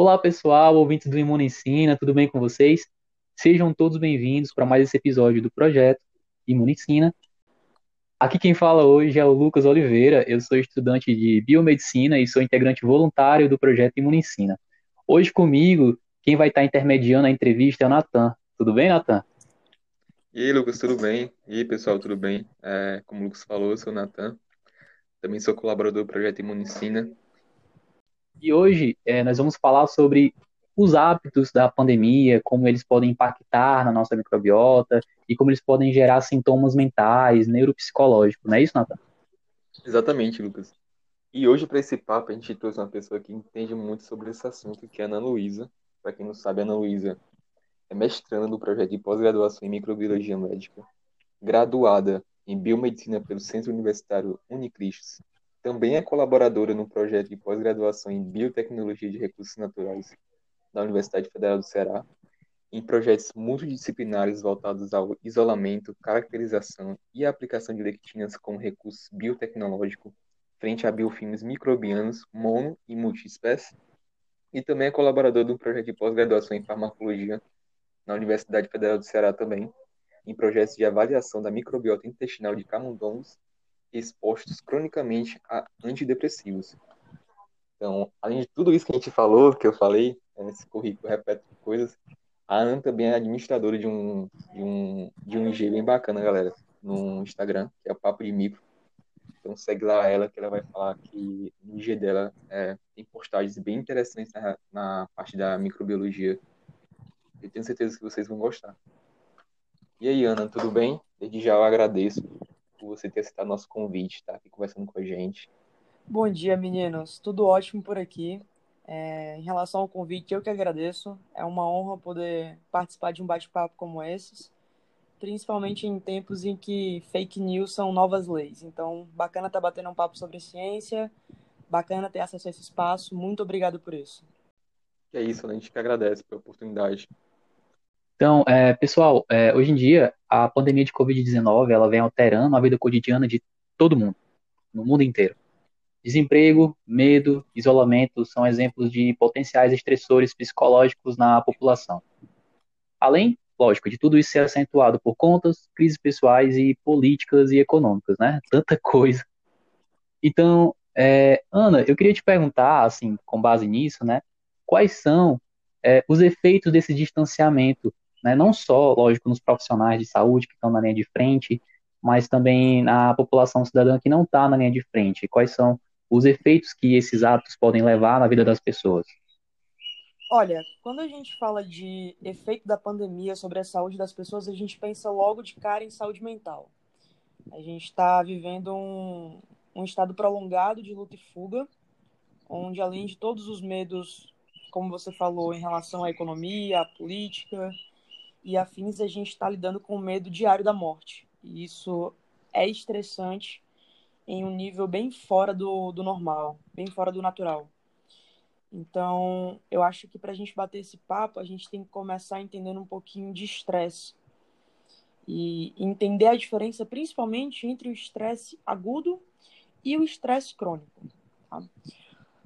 Olá, pessoal, ouvintes do Imunicina, tudo bem com vocês? Sejam todos bem-vindos para mais esse episódio do projeto Imunicina. Aqui quem fala hoje é o Lucas Oliveira, eu sou estudante de biomedicina e sou integrante voluntário do projeto Imunicina. Hoje comigo, quem vai estar intermediando a entrevista é o Natan. Tudo bem, Natan? E aí, Lucas, tudo bem? E aí, pessoal, tudo bem? É, como o Lucas falou, eu sou o Natan, também sou colaborador do projeto Imunicina. E hoje é, nós vamos falar sobre os hábitos da pandemia, como eles podem impactar na nossa microbiota e como eles podem gerar sintomas mentais, neuropsicológicos, não é isso, Natan? Exatamente, Lucas. E hoje, para esse papo, a gente trouxe uma pessoa que entende muito sobre esse assunto, que é a Ana Luísa. Para quem não sabe, a Ana Luísa é mestranda do projeto de pós-graduação em microbiologia médica, graduada em biomedicina pelo Centro Universitário Unicristos. Também é colaboradora no projeto de pós-graduação em biotecnologia de recursos naturais da Universidade Federal do Ceará, em projetos multidisciplinares voltados ao isolamento, caracterização e aplicação de lectinas como recurso biotecnológico frente a biofilmes microbianos mono e multiespécie, e também é colaborador do projeto de pós-graduação em farmacologia na Universidade Federal do Ceará também, em projetos de avaliação da microbiota intestinal de camundongos expostos cronicamente a antidepressivos. Então, além de tudo isso que a gente falou, que eu falei, esse currículo repete coisas, a Ana também é administradora de um, de um, de um IG bem bacana, galera, no Instagram, que é o Papo de Micro. Então segue lá ela, que ela vai falar que no IG dela é, tem postagens bem interessantes na, na parte da microbiologia. Eu tenho certeza que vocês vão gostar. E aí, Ana, tudo bem? Desde já eu agradeço por você ter aceitado nosso convite, tá aqui conversando com a gente. Bom dia, meninos. Tudo ótimo por aqui. É, em relação ao convite, eu que agradeço. É uma honra poder participar de um bate-papo como esses, principalmente em tempos em que fake news são novas leis. Então, bacana estar tá batendo um papo sobre ciência, bacana ter acesso a esse espaço. Muito obrigado por isso. É isso, a gente que agradece pela oportunidade. Então, é, pessoal, é, hoje em dia, a pandemia de Covid-19 ela vem alterando a vida cotidiana de todo mundo, no mundo inteiro. Desemprego, medo, isolamento são exemplos de potenciais estressores psicológicos na população. Além, lógico, de tudo isso ser acentuado por contas, crises pessoais e políticas e econômicas, né? Tanta coisa. Então, é, Ana, eu queria te perguntar, assim, com base nisso, né? Quais são é, os efeitos desse distanciamento, né? Não só, lógico, nos profissionais de saúde que estão na linha de frente, mas também na população cidadã que não está na linha de frente. Quais são os efeitos que esses atos podem levar na vida das pessoas? Olha, quando a gente fala de efeito da pandemia sobre a saúde das pessoas, a gente pensa logo de cara em saúde mental. A gente está vivendo um, um estado prolongado de luta e fuga, onde além de todos os medos, como você falou, em relação à economia, à política e afins, a gente está lidando com o medo diário da morte. E isso é estressante em um nível bem fora do, do normal, bem fora do natural. Então, eu acho que para a gente bater esse papo, a gente tem que começar entendendo um pouquinho de estresse. E entender a diferença, principalmente, entre o estresse agudo e o estresse crônico. Tá?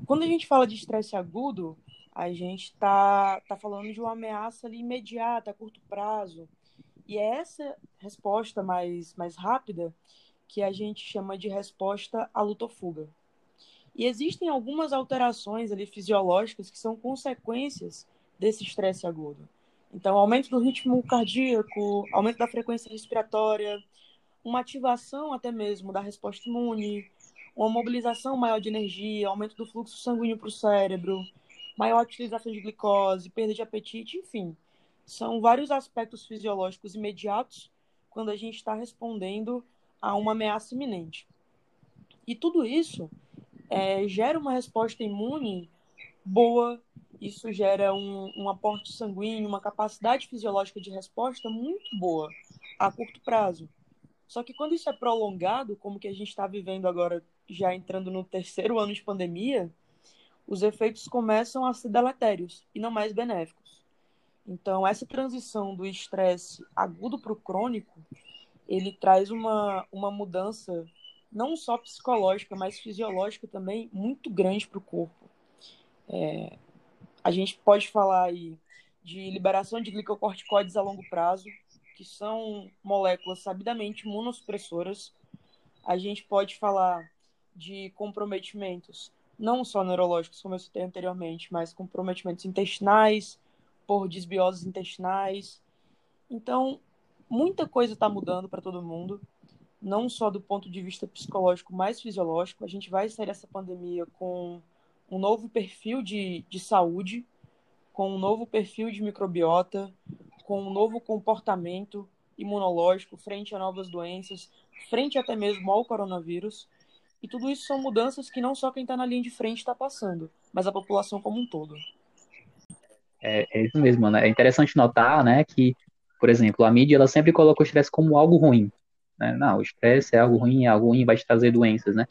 Quando a gente fala de estresse agudo, a gente está tá falando de uma ameaça ali imediata, a curto prazo. E é essa resposta mais, mais rápida que a gente chama de resposta à luta ou fuga. E existem algumas alterações ali fisiológicas que são consequências desse estresse agudo. Então, aumento do ritmo cardíaco, aumento da frequência respiratória, uma ativação até mesmo da resposta imune, uma mobilização maior de energia, aumento do fluxo sanguíneo para o cérebro, maior utilização de glicose, perda de apetite, enfim. São vários aspectos fisiológicos imediatos quando a gente está respondendo a uma ameaça iminente. E tudo isso é, gera uma resposta imune boa, isso gera um, um aporte sanguíneo, uma capacidade fisiológica de resposta muito boa a curto prazo. Só que quando isso é prolongado, como que a gente está vivendo agora, já entrando no terceiro ano de pandemia, os efeitos começam a ser deletérios e não mais benéficos. Então, essa transição do estresse agudo para o crônico ele traz uma, uma mudança não só psicológica, mas fisiológica também muito grande para o corpo. É, A gente pode falar aí de liberação de glicocorticoides a longo prazo, que são moléculas sabidamente imunossupressoras. A gente pode falar de comprometimentos não só neurológicos, como eu citei anteriormente, mas comprometimentos intestinais, por desbioses intestinais. Então, muita coisa está mudando para todo mundo, não só do ponto de vista psicológico, mas fisiológico. A gente vai sair dessa pandemia com um novo perfil de, de saúde, com um novo perfil de microbiota, com um novo comportamento imunológico frente a novas doenças, frente até mesmo ao coronavírus. E tudo isso são mudanças que não só quem está na linha de frente está passando, mas a população como um todo. É, é, isso mesmo, né? É interessante notar, né, que, por exemplo, a mídia ela sempre coloca o estresse como algo ruim. Né? Não, o estresse é algo ruim, é algo ruim, vai te trazer doenças, né?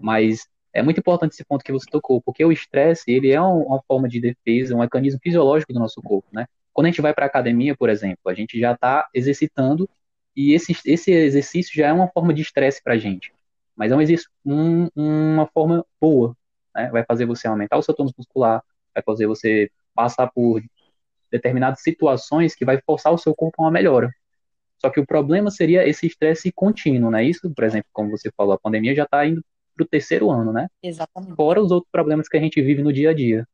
Mas é muito importante esse ponto que você tocou, porque o estresse ele é uma forma de defesa, um mecanismo fisiológico do nosso corpo, né? Quando a gente vai para academia, por exemplo, a gente já está exercitando e esse, esse exercício já é uma forma de estresse para a gente. Mas é um um, uma forma boa, né? Vai fazer você aumentar o seu tônus muscular, vai fazer você passar por determinadas situações que vai forçar o seu corpo a uma melhora. Só que o problema seria esse estresse contínuo, né? Isso, por exemplo, como você falou, a pandemia já está indo para o terceiro ano, né? Exatamente. Fora os outros problemas que a gente vive no dia a dia.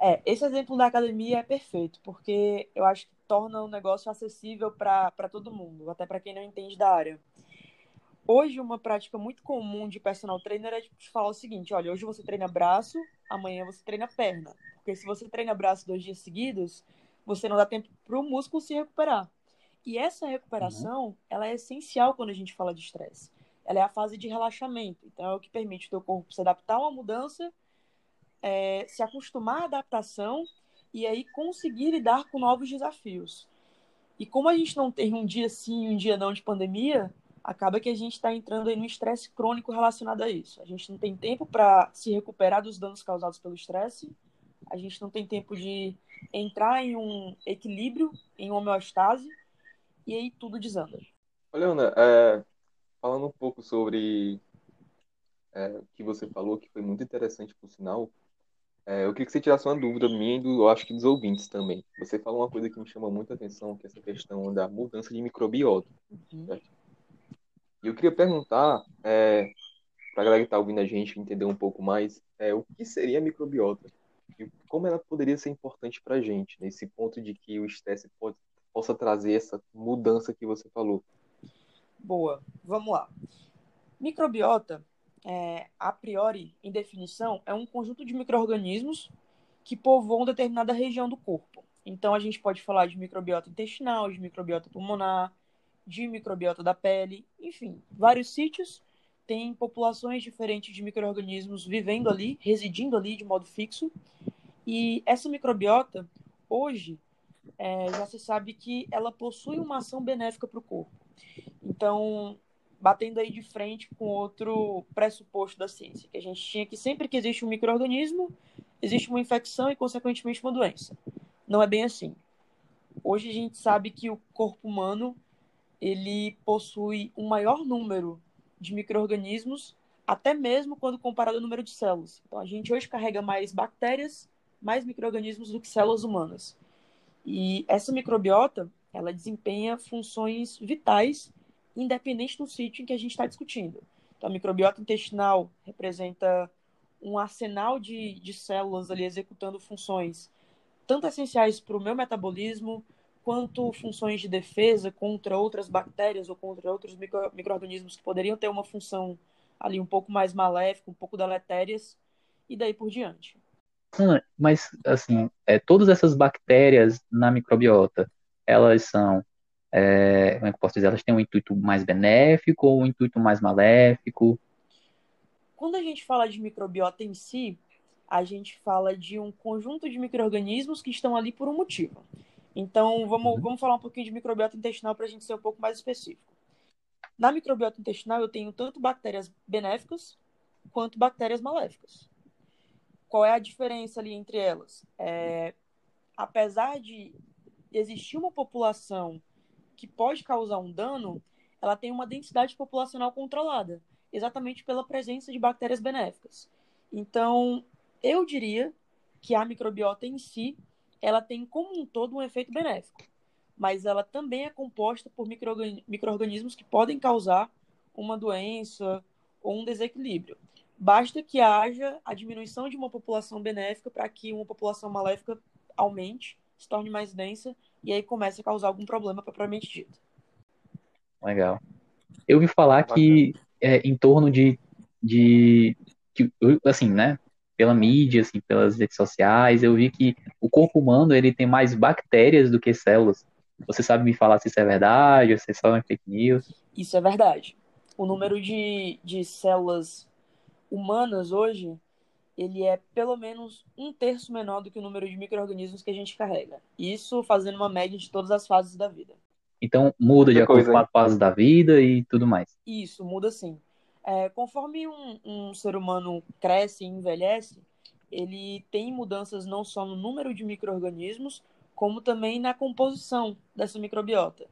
É, esse exemplo da academia é perfeito, porque eu acho que torna o negócio acessível para todo mundo, até para quem não entende da área. Hoje, uma prática muito comum de personal trainer é te falar o seguinte: olha, hoje você treina braço, amanhã você treina perna. Porque se você treina braço dois dias seguidos, você não dá tempo para o músculo se recuperar. E essa recuperação, uhum. ela é essencial quando a gente fala de estresse. Ela é a fase de relaxamento. Então, é o que permite o teu corpo se adaptar a uma mudança, é, se acostumar à adaptação e aí conseguir lidar com novos desafios. E como a gente não tem um dia sim e um dia não de pandemia, acaba que a gente está entrando aí no estresse crônico relacionado a isso. A gente não tem tempo para se recuperar dos danos causados pelo estresse, a gente não tem tempo de entrar em um equilíbrio, em uma homeostase, e aí tudo desanda. Olha, Ana, é, falando um pouco sobre é, o que você falou, que foi muito interessante, por sinal, é, eu queria que você tirasse uma dúvida minha e do, eu acho que dos ouvintes também. Você falou uma coisa que me chama muita atenção, que é essa questão da mudança de microbiota. Uhum. Certo? Eu queria perguntar, é, para a galera que está ouvindo a gente entender um pouco mais, é, o que seria a microbiota? E como ela poderia ser importante para a gente, nesse ponto de que o estresse pode, possa trazer essa mudança que você falou? Boa, vamos lá. Microbiota, é, a priori, em definição, é um conjunto de micro-organismos que povoam determinada região do corpo. Então, a gente pode falar de microbiota intestinal, de microbiota pulmonar, de microbiota da pele, enfim, vários sítios têm populações diferentes de micro-organismos vivendo ali, residindo ali de modo fixo. E essa microbiota, hoje, é, já se sabe que ela possui uma ação benéfica para o corpo. Então, batendo aí de frente com outro pressuposto da ciência, que a gente tinha que sempre que existe um microorganismo, existe uma infecção e, consequentemente, uma doença. Não é bem assim. Hoje a gente sabe que o corpo humano ele possui um maior número de micro-organismos, até mesmo quando comparado ao número de células. Então, a gente hoje carrega mais bactérias, mais micro-organismos do que células humanas. E essa microbiota, ela desempenha funções vitais, independente do sítio em que a gente está discutindo. Então, a microbiota intestinal representa um arsenal de, de células ali executando funções tanto essenciais para o meu metabolismo, quanto funções de defesa contra outras bactérias ou contra outros micro, micro-organismos que poderiam ter uma função ali um pouco mais maléfica, um pouco deletérias, e daí por diante. Mas, assim, é, todas essas bactérias na microbiota, elas são, é, como é que posso dizer, elas têm um intuito mais benéfico ou um intuito mais maléfico? Quando a gente fala de microbiota em si, a gente fala de um conjunto de micro-organismos que estão ali por um motivo. Então, vamos, uhum. vamos falar um pouquinho de microbiota intestinal para a gente ser um pouco mais específico. Na microbiota intestinal, eu tenho tanto bactérias benéficas quanto bactérias maléficas. Qual é a diferença ali entre elas? É, apesar de existir uma população que pode causar um dano, ela tem uma densidade populacional controlada, exatamente pela presença de bactérias benéficas. Então, eu diria que a microbiota em si, ela tem como um todo um efeito benéfico, mas ela também é composta por micro-organismos que podem causar uma doença ou um desequilíbrio. Basta que haja a diminuição de uma população benéfica para que uma população maléfica aumente, se torne mais densa e aí comece a causar algum problema propriamente dito. Legal. Eu ouvi falar que é, em torno de, de, de, assim, né, pela mídia, assim, pelas redes sociais, eu vi que o corpo humano ele tem mais bactérias do que células. Você sabe me falar se isso é verdade, ou se é só uma fake news? Isso é verdade. O número de, de células humanas hoje, ele é pelo menos um terço menor do que o número de micro-organismos que a gente carrega. Isso fazendo uma média de todas as fases da vida. Então muda de acordo com a fase da vida e tudo mais. Isso, muda sim. É, conforme um, um ser humano cresce e envelhece, ele tem mudanças não só no número de micro-organismos, como também na composição dessa microbiota.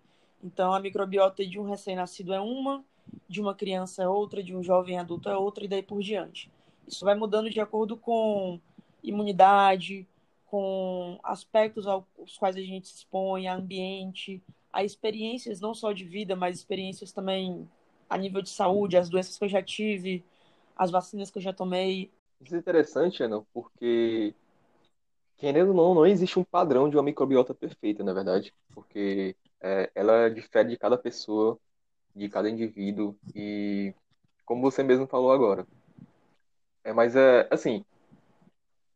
Então, a microbiota de um recém-nascido é uma, de uma criança é outra, de um jovem adulto é outra, e daí por diante. Isso vai mudando de acordo com imunidade, com aspectos aos quais a gente se expõe, ambiente, a experiências não só de vida, mas experiências também a nível de saúde, as doenças que eu já tive, as vacinas que eu já tomei. Isso é interessante, Ana, porque querendo ou não, não existe um padrão de uma microbiota perfeita, na verdade, porque é, ela difere de cada pessoa, de cada indivíduo e como você mesmo falou agora. É, mas é assim,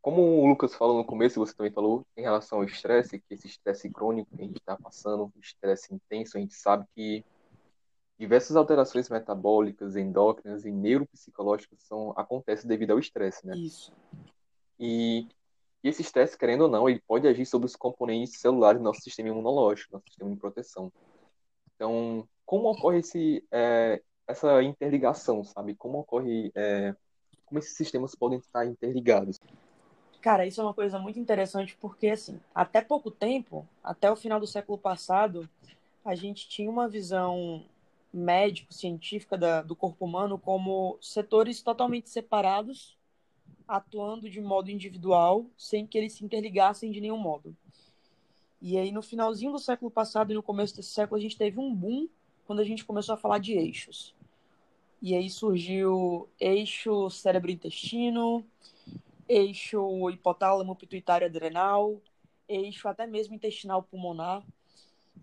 como o Lucas falou no começo, você também falou em relação ao estresse, que esse estresse crônico que a gente está passando, estresse intenso, a gente sabe que diversas alterações metabólicas, endócrinas e neuropsicológicas são, acontecem devido ao estresse, né? Isso. E, e esse estresse, querendo ou não, ele pode agir sobre os componentes celulares do nosso sistema imunológico, nosso sistema de proteção. Então, como ocorre esse, é, essa interligação, sabe? Como ocorre, é, como esses sistemas podem estar interligados? Cara, isso é uma coisa muito interessante porque, assim, até pouco tempo, até o final do século passado, a gente tinha uma visão médico-científica do corpo humano como setores totalmente separados, atuando de modo individual, sem que eles se interligassem de nenhum modo. E aí, no finalzinho do século passado e no começo desse século, a gente teve um boom quando a gente começou a falar de eixos. E aí surgiu eixo cérebro-intestino, eixo hipotálamo pituitário adrenal, eixo até mesmo intestinal pulmonar.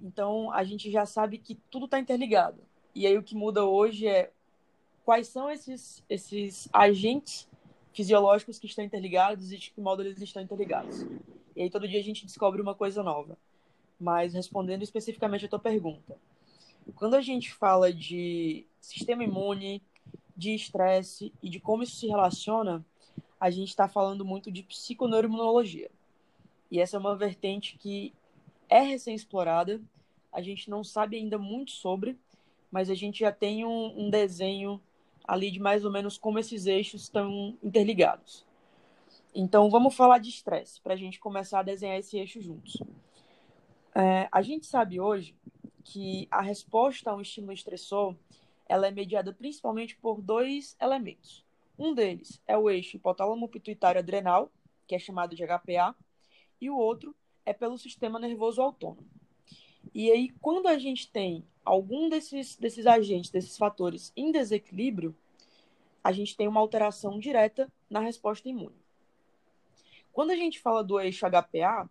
Então a gente já sabe que tudo está interligado. E aí o que muda hoje é quais são esses, esses agentes fisiológicos que estão interligados e de que modo eles estão interligados. E aí todo dia a gente descobre uma coisa nova. Mas respondendo especificamente a tua pergunta, quando a gente fala de sistema imune, de estresse e de como isso se relaciona, a gente está falando muito de psiconeuroimunologia. E essa é uma vertente que é recém-explorada, a gente não sabe ainda muito sobre, mas a gente já tem um, um desenho ali de mais ou menos como esses eixos estão interligados. Então, vamos falar de estresse, para a gente começar a desenhar esse eixo juntos. É, a gente sabe hoje que a resposta a um estímulo estressor ela é mediada principalmente por dois elementos. Um deles é o eixo hipotálamo pituitário adrenal, que é chamado de HPA, e o outro é pelo sistema nervoso autônomo. E aí, quando a gente tem algum desses, desses agentes, desses fatores em desequilíbrio, a gente tem uma alteração direta na resposta imune. Quando a gente fala do eixo HPA,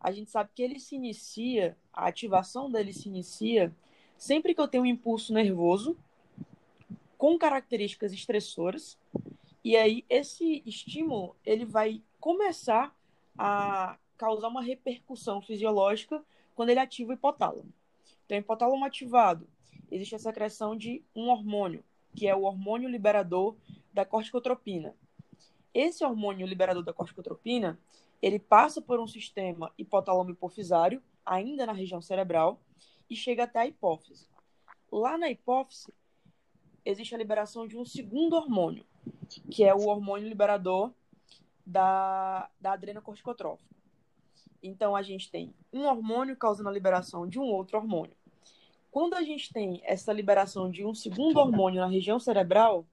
a gente sabe que ele se inicia, a ativação dele se inicia sempre que eu tenho um impulso nervoso com características estressoras, e aí esse estímulo ele vai começar a causar uma repercussão fisiológica quando ele ativa o hipotálamo. Então, hipotálamo ativado, existe a secreção de um hormônio, que é o hormônio liberador da corticotropina. Esse hormônio liberador da corticotropina, ele passa por um sistema hipotálamo hipofisário, ainda na região cerebral, e chega até a hipófise. Lá na hipófise, existe a liberação de um segundo hormônio, que é o hormônio liberador da, da adrenocorticotrófica. Então, a gente tem um hormônio causando a liberação de um outro hormônio. Quando a gente tem essa liberação de um segundo hormônio na região cerebral,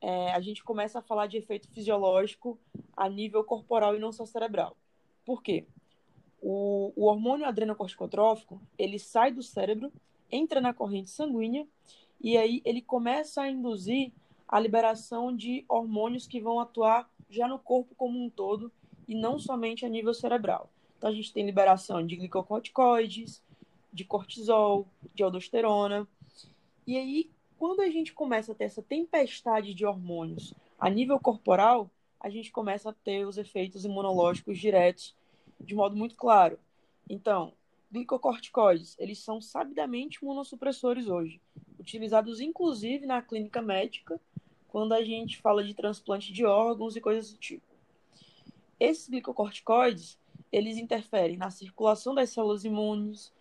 é, a gente começa a falar de efeito fisiológico a nível corporal e não só cerebral. Por quê? O, o hormônio adrenocorticotrófico, ele sai do cérebro, entra na corrente sanguínea e aí ele começa a induzir a liberação de hormônios que vão atuar já no corpo como um todo e não somente a nível cerebral. Então a gente tem liberação de glicocorticoides, de cortisol, de aldosterona. E aí, quando a gente começa a ter essa tempestade de hormônios a nível corporal, a gente começa a ter os efeitos imunológicos diretos de modo muito claro. Então, glicocorticoides, eles são sabidamente imunossupressores hoje, utilizados inclusive na clínica médica, quando a gente fala de transplante de órgãos e coisas do tipo. Esses glicocorticoides, eles interferem na circulação das células imunes,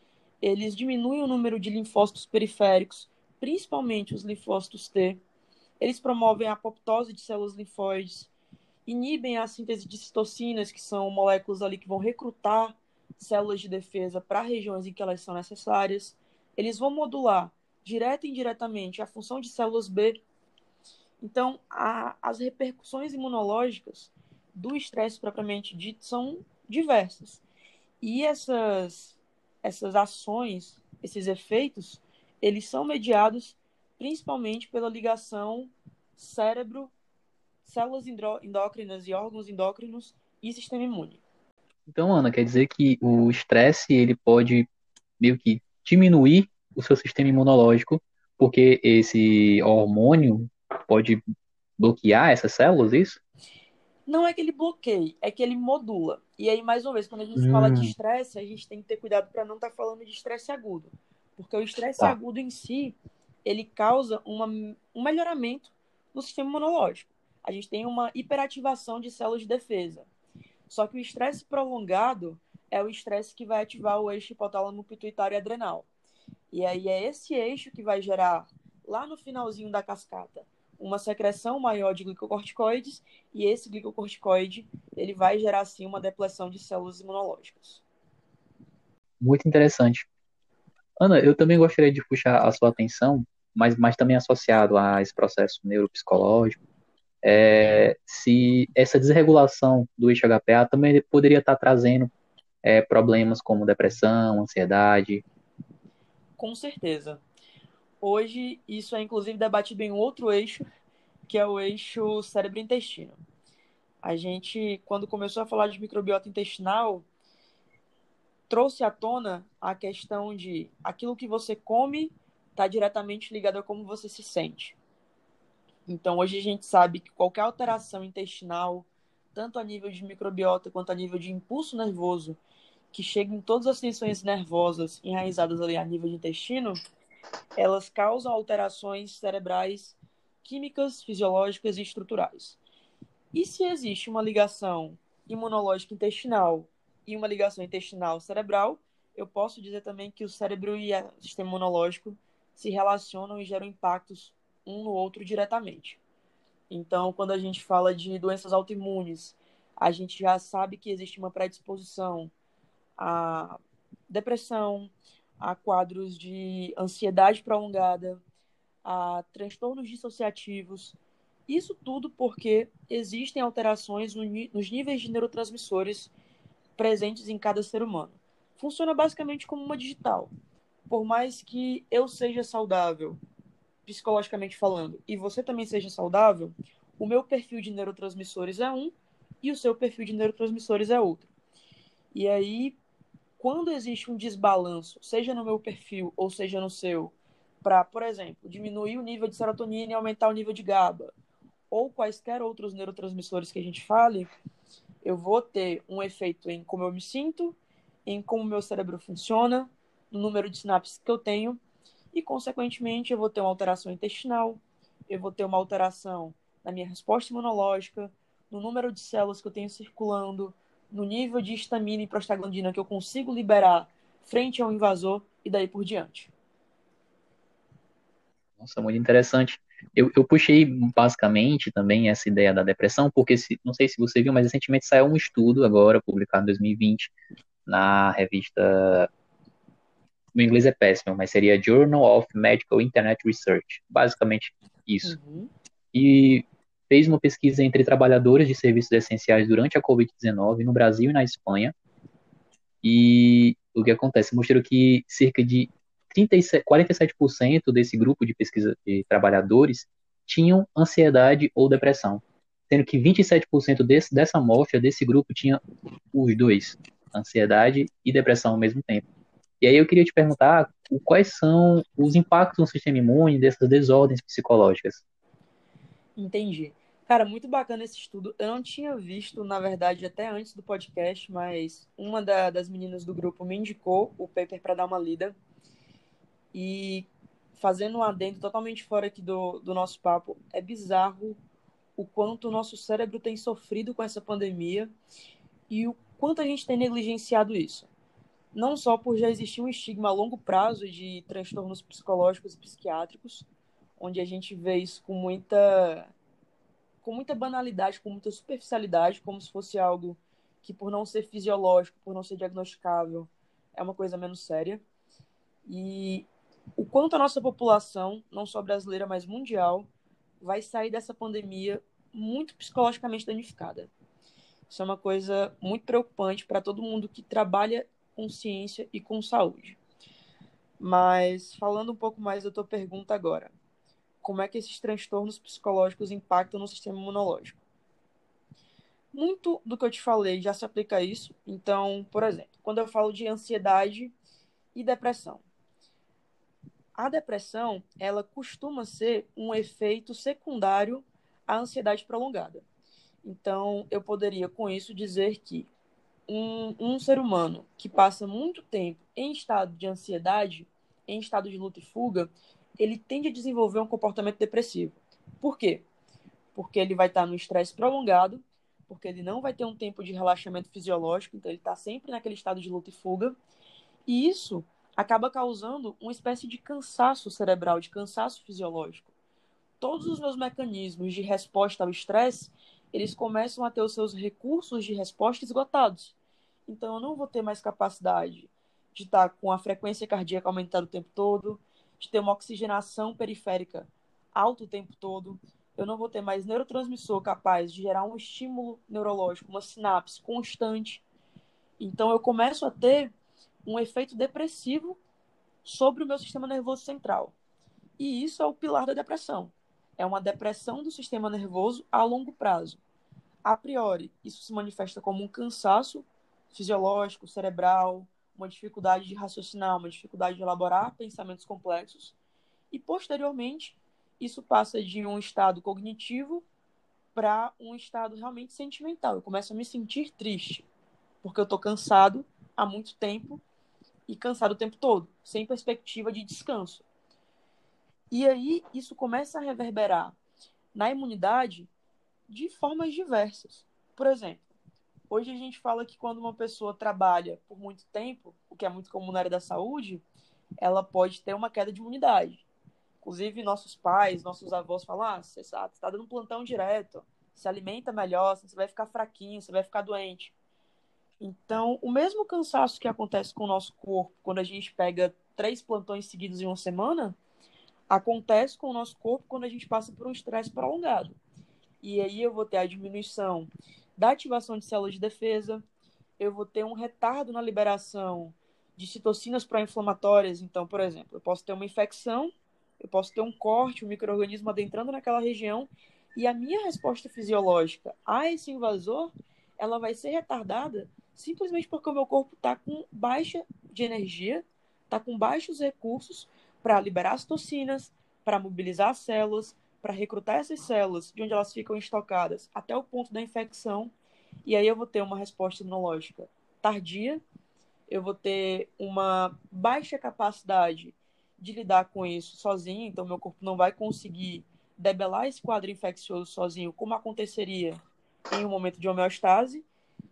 eles diminuem o número de linfócitos periféricos, principalmente os linfócitos T. Eles promovem a apoptose de células linfóides, inibem a síntese de citocinas, que são moléculas ali que vão recrutar células de defesa para regiões em que elas são necessárias. Eles vão modular, direta e indiretamente, a função de células B. Então, a, as repercussões imunológicas do estresse propriamente dito são diversas. E essas essas ações, esses efeitos, eles são mediados principalmente pela ligação cérebro, células endócrinas e órgãos endócrinos e sistema imune. Então, Ana, quer dizer que o estresse ele pode meio que diminuir o seu sistema imunológico, porque esse hormônio pode bloquear essas células, isso? Não é que ele bloqueie, é que ele modula. E aí, mais uma vez, quando a gente hum. fala de hum. estresse, a gente tem que ter cuidado para não estar tá falando de estresse agudo. Porque o estresse tá. agudo em si, ele causa uma, um melhoramento no sistema imunológico. A gente tem uma hiperativação de células de defesa. Só que o estresse prolongado é o estresse que vai ativar o eixo hipotálamo pituitário adrenal. E aí é esse eixo que vai gerar, lá no finalzinho da cascata, uma secreção maior de glicocorticoides e esse glicocorticoide ele vai gerar assim uma depressão de células imunológicas. Muito interessante. Ana, eu também gostaria de puxar a sua atenção, mas, mas também associado a esse processo neuropsicológico, é, se essa desregulação do eixo HPA também poderia estar trazendo é, problemas como depressão, ansiedade. Com certeza. Hoje, isso é inclusive debatido em outro eixo, que é o eixo cérebro-intestino. A gente, quando começou a falar de microbiota intestinal, trouxe à tona a questão de aquilo que você come está diretamente ligado a como você se sente. Então, hoje a gente sabe que qualquer alteração intestinal, tanto a nível de microbiota quanto a nível de impulso nervoso, que chega em todas as tensões nervosas enraizadas ali a nível de intestino, elas causam alterações cerebrais químicas, fisiológicas e estruturais. E se existe uma ligação imunológica intestinal e uma ligação intestinal cerebral, eu posso dizer também que o cérebro e o sistema imunológico se relacionam e geram impactos um no outro diretamente. Então, quando a gente fala de doenças autoimunes, a gente já sabe que existe uma predisposição à depressão, a quadros de ansiedade prolongada, a transtornos dissociativos. Isso tudo porque existem alterações nos níveis de neurotransmissores presentes em cada ser humano. Funciona basicamente como uma digital. Por mais que eu seja saudável, psicologicamente falando, e você também seja saudável, o meu perfil de neurotransmissores é um e o seu perfil de neurotransmissores é outro. E aí, quando existe um desbalanço, seja no meu perfil ou seja no seu, para, por exemplo, diminuir o nível de serotonina e aumentar o nível de GABA, ou quaisquer outros neurotransmissores que a gente fale, eu vou ter um efeito em como eu me sinto, em como meu cérebro funciona, no número de sinapses que eu tenho, e, consequentemente, eu vou ter uma alteração intestinal, eu vou ter uma alteração na minha resposta imunológica, no número de células que eu tenho circulando, no nível de histamina e prostaglandina que eu consigo liberar frente ao invasor e daí por diante. Nossa, muito interessante. Eu, eu puxei basicamente também essa ideia da depressão, porque se, não sei se você viu, mas recentemente saiu um estudo agora, publicado em 2020, na revista. O inglês é péssimo, mas seria Journal of Medical Internet Research. Basicamente isso. Uhum. E fez uma pesquisa entre trabalhadores de serviços essenciais durante a Covid-19 no Brasil e na Espanha. E o que acontece? Mostrou que cerca de 37, 47% desse grupo de pesquisa de trabalhadores tinham ansiedade ou depressão, sendo que 27% desse, dessa amostra, desse grupo, tinha os dois, ansiedade e depressão ao mesmo tempo. E aí eu queria te perguntar quais são os impactos no sistema imune dessas desordens psicológicas. Entendi. Cara, muito bacana esse estudo. Eu não tinha visto, na verdade, até antes do podcast, mas uma da, das meninas do grupo me indicou o paper para dar uma lida. E fazendo um adendo totalmente fora aqui do, do nosso papo, é bizarro o quanto o nosso cérebro tem sofrido com essa pandemia e o quanto a gente tem negligenciado isso. Não só por já existir um estigma a longo prazo de transtornos psicológicos e psiquiátricos, onde a gente vê isso com muita com muita banalidade, com muita superficialidade, como se fosse algo que por não ser fisiológico, por não ser diagnosticável, é uma coisa menos séria. E o quanto a nossa população, não só brasileira, mas mundial, vai sair dessa pandemia muito psicologicamente danificada. Isso é uma coisa muito preocupante para todo mundo que trabalha com ciência e com saúde. Mas falando um pouco mais da tua pergunta agora, como é que esses transtornos psicológicos impactam no sistema imunológico? Muito do que eu te falei já se aplica a isso. Então, por exemplo, quando eu falo de ansiedade e depressão, a depressão, ela costuma ser um efeito secundário à ansiedade prolongada. Então, eu poderia com isso dizer que um, um ser humano que passa muito tempo em estado de ansiedade, em estado de luta e fuga, ele tende a desenvolver um comportamento depressivo. Por quê? Porque ele vai estar no estresse prolongado, porque ele não vai ter um tempo de relaxamento fisiológico, então ele está sempre naquele estado de luta e fuga. E isso acaba causando uma espécie de cansaço cerebral, de cansaço fisiológico. Todos os meus mecanismos de resposta ao estresse, eles começam a ter os seus recursos de resposta esgotados. Então eu não vou ter mais capacidade de estar com a frequência cardíaca aumentada o tempo todo, de ter uma oxigenação periférica alta o tempo todo. Eu não vou ter mais neurotransmissor capaz de gerar um estímulo neurológico, uma sinapse constante. Então eu começo a ter um efeito depressivo sobre o meu sistema nervoso central. E isso é o pilar da depressão. É uma depressão do sistema nervoso a longo prazo. A priori, isso se manifesta como um cansaço fisiológico, cerebral, uma dificuldade de raciocinar, uma dificuldade de elaborar pensamentos complexos. E, posteriormente, isso passa de um estado cognitivo para um estado realmente sentimental. Eu começo a me sentir triste, porque eu estou cansado há muito tempo e cansado o tempo todo, sem perspectiva de descanso. E aí isso começa a reverberar na imunidade de formas diversas. Por exemplo, hoje a gente fala que quando uma pessoa trabalha por muito tempo, o que é muito comum na área da saúde, ela pode ter uma queda de imunidade. Inclusive, nossos pais, nossos avós falam: ah, você está dando plantão direto, se alimenta melhor, você vai ficar fraquinho, você vai ficar doente. Então, o mesmo cansaço que acontece com o nosso corpo quando a gente pega três plantões seguidos em uma semana, acontece com o nosso corpo quando a gente passa por um estresse prolongado. E aí eu vou ter a diminuição da ativação de células de defesa, eu vou ter um retardo na liberação de citocinas pró-inflamatórias. Então, por exemplo, eu posso ter uma infecção, eu posso ter um corte, um microorganismo adentrando naquela região, e a minha resposta fisiológica a esse invasor, ela vai ser retardada simplesmente porque o meu corpo está com baixa de energia, está com baixos recursos para liberar as toxinas, para mobilizar as células, para recrutar essas células de onde elas ficam estocadas até o ponto da infecção. E aí eu vou ter uma resposta imunológica tardia, eu vou ter uma baixa capacidade de lidar com isso sozinho, então meu corpo não vai conseguir debelar esse quadro infeccioso sozinho, como aconteceria em um momento de homeostase.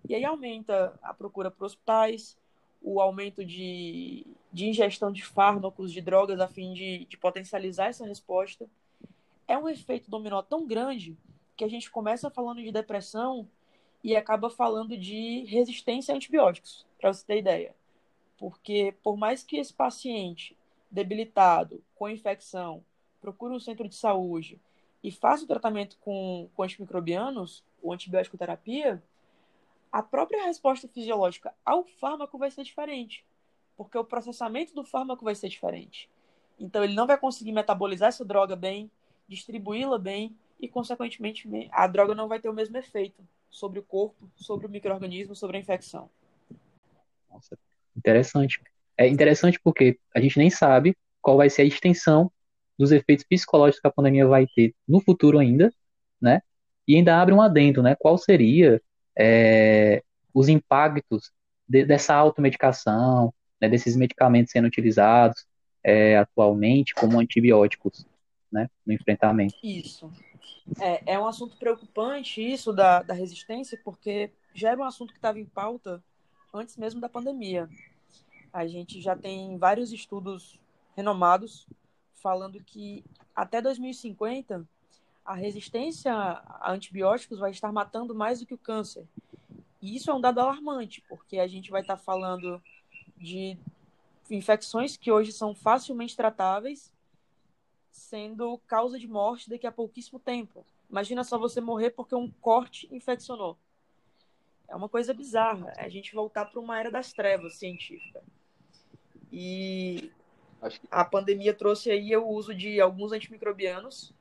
E aí aumenta a procura por hospitais, o aumento de, de ingestão de fármacos, de drogas, a fim de, de potencializar essa resposta. É um efeito dominó tão grande que a gente começa falando de depressão e acaba falando de resistência a antibióticos, para você ter ideia. Porque por mais que esse paciente debilitado, com infecção, procure um centro de saúde, e faz o tratamento com, com antimicrobianos, ou antibiótico terapia, a própria resposta fisiológica ao fármaco vai ser diferente, porque o processamento do fármaco vai ser diferente. Então, ele não vai conseguir metabolizar essa droga bem, distribuí-la bem, e, consequentemente, a droga não vai ter o mesmo efeito sobre o corpo, sobre o microorganismo, sobre a infecção. Nossa, interessante. É interessante porque a gente nem sabe qual vai ser a extensão dos efeitos psicológicos que a pandemia vai ter no futuro ainda, né? E ainda abre um adendo, né? Qual seria é, os impactos de, dessa automedicação, né, desses medicamentos sendo utilizados é, atualmente como antibióticos, né, no enfrentamento. Isso. É, é um assunto preocupante isso da, da resistência, porque já era um assunto que estava em pauta antes mesmo da pandemia. A gente já tem vários estudos renomados falando que até 2050 a resistência a antibióticos vai estar matando mais do que o câncer. E isso é um dado alarmante, porque a gente vai estar falando de infecções que hoje são facilmente tratáveis, sendo causa de morte daqui a pouquíssimo tempo. Imagina só você morrer porque um corte infeccionou. É uma coisa bizarra. É a gente voltar para uma era das trevas científica. E a pandemia trouxe aí o uso de alguns antimicrobianos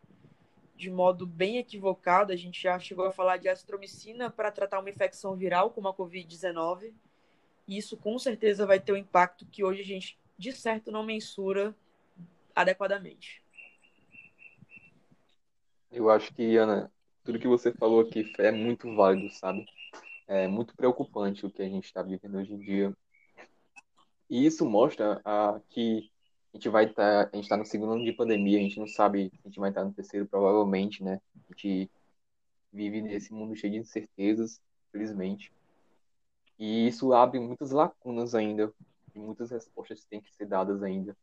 de modo bem equivocado. A gente já chegou a falar de azitromicina para tratar uma infecção viral como a Covid-19. E isso com certeza vai ter um impacto que hoje a gente, de certo, não mensura adequadamente. Eu acho que, Ana, tudo que você falou aqui é muito válido, sabe? É muito preocupante o que a gente está vivendo hoje em dia. E isso mostra a, que a gente vai estar, tá, a gente está no segundo ano de pandemia, a gente não sabe, a gente vai estar no terceiro provavelmente, né? A gente vive nesse mundo cheio de incertezas, felizmente. E isso abre muitas lacunas ainda, e muitas respostas têm que ser dadas ainda,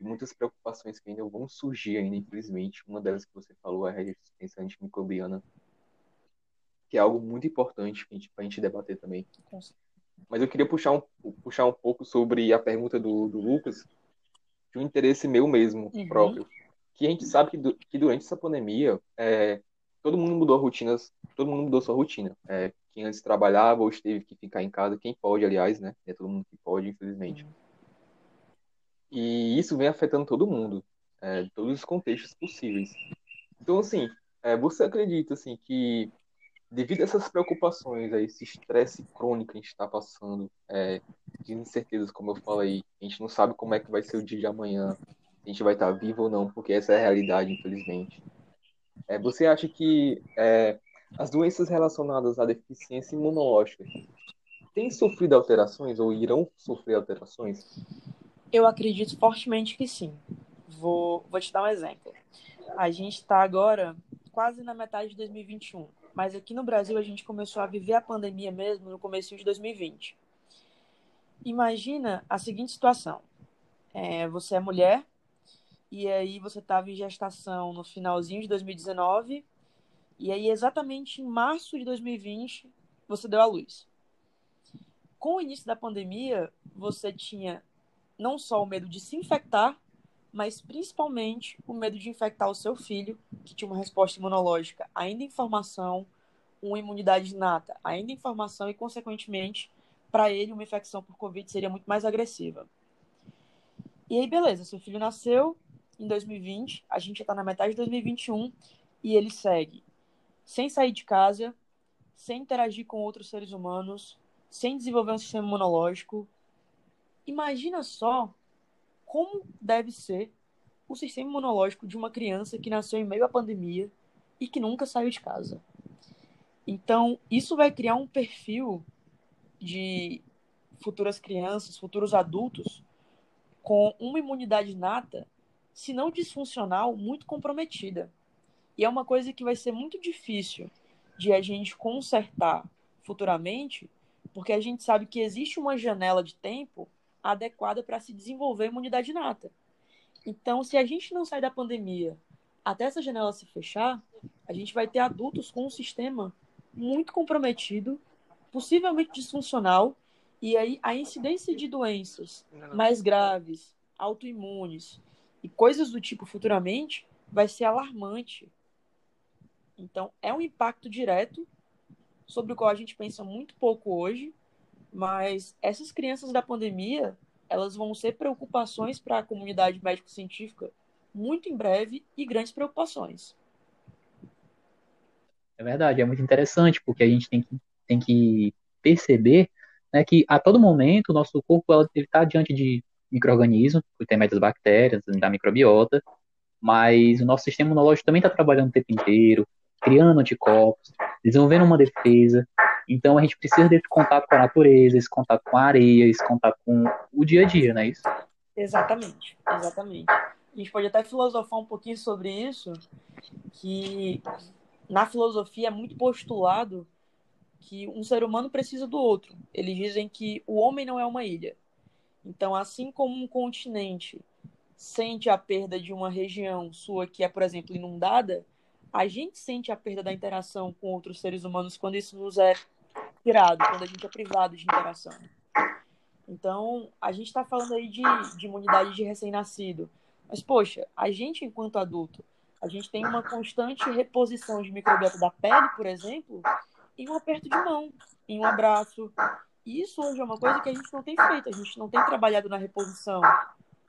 muitas preocupações que ainda vão surgir ainda, infelizmente. Uma delas que você falou é a resistência antimicrobiana, que é algo muito importante para a gente debater também. Mas eu queria puxar um, puxar um pouco sobre a pergunta do, do Lucas, de um interesse meu mesmo, uhum. próprio. Que a gente sabe que, que durante essa pandemia, é, todo mundo mudou rotinas, todo mundo mudou sua rotina. É, quem antes trabalhava ou teve que ficar em casa, quem pode, aliás, né? É todo mundo que pode, infelizmente. Uhum. E isso vem afetando todo mundo, é, todos os contextos possíveis. Então, assim, é, você acredita assim que devido a essas preocupações, a esse estresse crônico que a gente está passando, é, de incertezas, como eu falei, a gente não sabe como é que vai ser o dia de amanhã, a gente vai estar vivo ou não, porque essa é a realidade, infelizmente. É, você acha que é, as doenças relacionadas à deficiência imunológica têm sofrido alterações ou irão sofrer alterações? Eu acredito fortemente que sim. Vou, vou te dar um exemplo. A gente está agora quase na metade de 2021 mas aqui no Brasil a gente começou a viver a pandemia mesmo no começo de 2020. Imagina a seguinte situação: é, você é mulher e aí você estava em gestação no finalzinho de 2019 e aí exatamente em março de 2020 você deu à luz. Com o início da pandemia, você tinha não só o medo de se infectar, mas principalmente o medo de infectar o seu filho, que tinha uma resposta imunológica ainda em formação, uma imunidade inata ainda em formação e, consequentemente, para ele, uma infecção por Covid seria muito mais agressiva. E aí, beleza, seu filho nasceu em 2020, a gente já está na metade de 2021 e ele segue sem sair de casa, sem interagir com outros seres humanos, sem desenvolver um sistema imunológico. Imagina só como deve ser o sistema imunológico de uma criança que nasceu em meio à pandemia e que nunca saiu de casa. Então, isso vai criar um perfil de futuras crianças, futuros adultos, com uma imunidade nata, se não disfuncional, muito comprometida. E é uma coisa que vai ser muito difícil de a gente consertar futuramente, porque a gente sabe que existe uma janela de tempo adequada para se desenvolver a imunidade nata. Então, se a gente não sair da pandemia até essa janela se fechar, a gente vai ter adultos com um sistema muito comprometido, possivelmente disfuncional, e aí a incidência de doenças mais graves, autoimunes e coisas do tipo futuramente vai ser alarmante. Então, é um impacto direto sobre o qual a gente pensa muito pouco hoje, mas essas crianças da pandemia, elas vão ser preocupações para a comunidade médico-científica muito em breve e grandes preocupações. É verdade, é muito interessante, porque a gente tem que, tem que perceber né, que a todo momento o nosso corpo está diante de micro-organismos, das bactérias, da microbiota, mas o nosso sistema imunológico também está trabalhando o tempo inteiro, criando anticorpos, desenvolvendo uma defesa. Então a gente precisa desse contato com a natureza, esse contato com a areia, esse contato com o dia a dia, não é isso? Exatamente, exatamente. A gente pode até filosofar um pouquinho sobre isso, que na filosofia é muito postulado que um ser humano precisa do outro. Eles dizem que o homem não é uma ilha. Então, assim como um continente sente a perda de uma região sua que é, por exemplo, inundada, a gente sente a perda da interação com outros seres humanos quando isso nos é tirado, quando a gente é privado de interação. Então, a gente está falando aí de, de imunidade de recém-nascido. Mas, poxa, a gente, enquanto adulto, a gente tem uma constante reposição de microbiota da pele, por exemplo, em um aperto de mão, em um abraço. Isso hoje é uma coisa que a gente não tem feito. A gente não tem trabalhado na reposição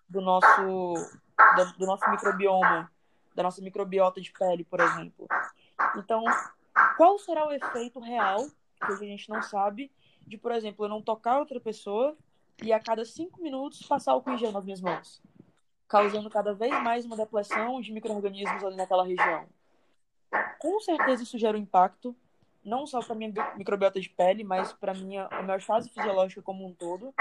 do nosso, do, do nosso microbioma, da nossa microbiota de pele, por exemplo. Então, qual será o efeito real, que a gente não sabe, de, por exemplo, eu não tocar outra pessoa e a cada cinco minutos passar o em gel nas minhas mãos, causando cada vez mais uma depressão de micro-organismos ali naquela região. Com certeza isso gera um impacto, não só para minha microbiota de pele, mas para minha fase fisiológica como um todo.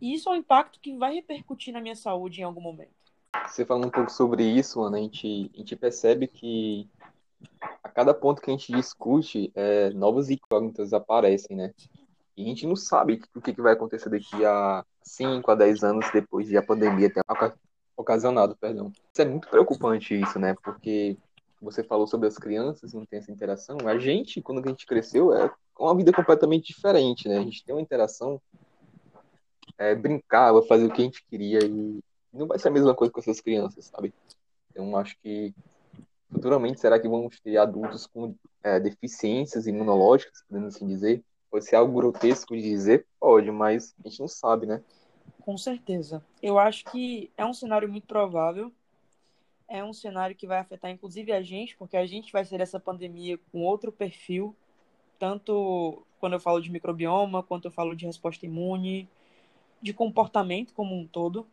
E isso é um impacto que vai repercutir na minha saúde em algum momento. Você falando um pouco sobre isso, Ana, a gente, a gente percebe que a cada ponto que a gente discute, é, novas incógnitas aparecem, né? E a gente não sabe o que, vai acontecer daqui a 5 a 10 anos depois de a pandemia ter ocasionado, perdão. Isso é muito preocupante isso, né? Porque você falou sobre as crianças, não tem essa interação. A gente, quando a gente cresceu, é uma vida completamente diferente, né? A gente tem uma interação, é, brincava, fazer o que a gente queria e não vai ser a mesma coisa com essas crianças, sabe? Então, acho que futuramente, será que vamos ter adultos com é, deficiências imunológicas, podemos assim dizer? Pode ser algo grotesco de dizer? Pode, mas a gente não sabe, né? Com certeza. Eu acho que é um cenário muito provável. É um cenário que vai afetar inclusive a gente, porque a gente vai ser essa pandemia com outro perfil, tanto quando eu falo de microbioma, quanto eu falo de resposta imune, de comportamento como um todo.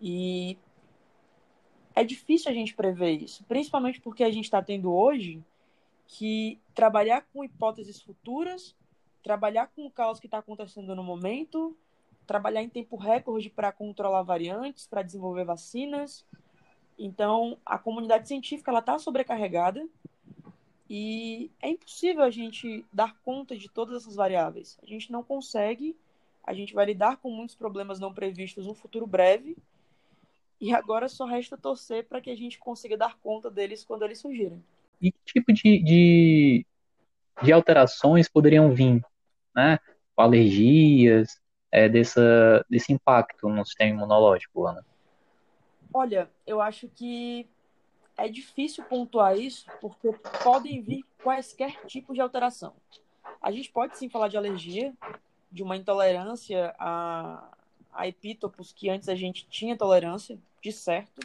E é difícil a gente prever isso, principalmente porque a gente está tendo hoje que trabalhar com hipóteses futuras, trabalhar com o caos que está acontecendo no momento, trabalhar em tempo recorde para controlar variantes, para desenvolver vacinas. Então, a comunidade científica está sobrecarregada e é impossível a gente dar conta de todas essas variáveis. A gente não consegue, a gente vai lidar com muitos problemas não previstos no futuro breve e agora só resta torcer para que a gente consiga dar conta deles quando eles surgirem. E que tipo de, de, de alterações poderiam vir, né? Alergias, é, dessa, desse impacto no sistema imunológico, Ana? Olha, eu acho que é difícil pontuar isso, porque podem vir quaisquer tipos de alteração. A gente pode sim falar de alergia, de uma intolerância a, a epítopos que antes a gente tinha tolerância, de certo,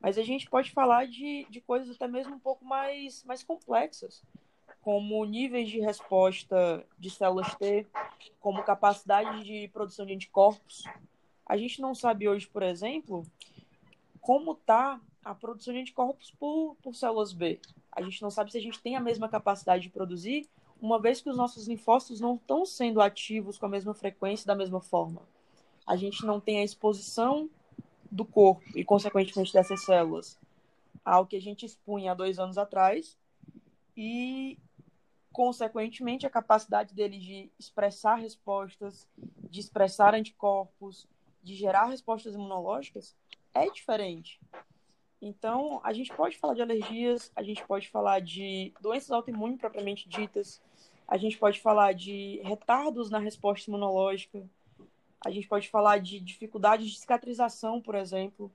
mas a gente pode falar de, de coisas até mesmo um pouco mais, mais complexas, como níveis de resposta de células T, como capacidade de produção de anticorpos. A gente não sabe hoje, por exemplo, como está a produção de anticorpos por, por células B. A gente não sabe se a gente tem a mesma capacidade de produzir, uma vez que os nossos linfócitos não estão sendo ativos com a mesma frequência, da mesma forma. A gente não tem a exposição do corpo e, consequentemente, dessas células ao que a gente expunha há dois anos atrás e, consequentemente, a capacidade deles de expressar respostas, de expressar anticorpos, de gerar respostas imunológicas é diferente. Então, a gente pode falar de alergias, a gente pode falar de doenças autoimunes propriamente ditas, a gente pode falar de retardos na resposta imunológica, a gente pode falar de dificuldades de cicatrização, por exemplo.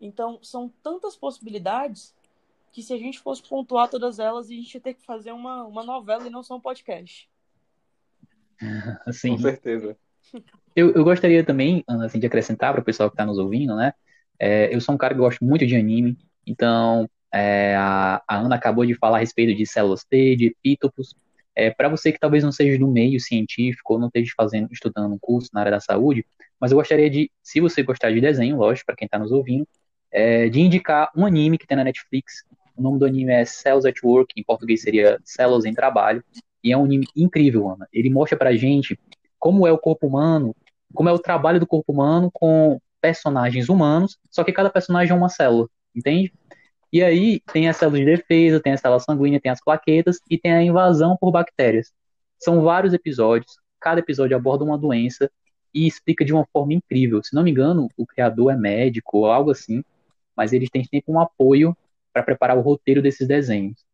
Então, são tantas possibilidades que se a gente fosse pontuar todas elas, a gente ia ter que fazer uma, uma novela e não só um podcast. Assim, Com certeza. eu, eu gostaria também, Ana, assim, de acrescentar para o pessoal que está nos ouvindo, né? É, eu sou um cara que gosto muito de anime, então é, a, a Ana acabou de falar a respeito de células T, de epítopos. É, para você que talvez não seja do meio científico ou não esteja fazendo, estudando um curso na área da saúde, mas eu gostaria de, se você gostar de desenho, lógico, para quem está nos ouvindo, é, de indicar um anime que tem na Netflix. O nome do anime é Cells at Work, em português seria Células em Trabalho, e é um anime incrível, Ana. Ele mostra pra gente como é o corpo humano, como é o trabalho do corpo humano com personagens humanos, só que cada personagem é uma célula, entende? E aí tem as células de defesa, tem a célula sanguínea, tem as plaquetas e tem a invasão por bactérias. São vários episódios, cada episódio aborda uma doença e explica de uma forma incrível. Se não me engano, o criador é médico ou algo assim, mas eles têm sempre um apoio para preparar o roteiro desses desenhos.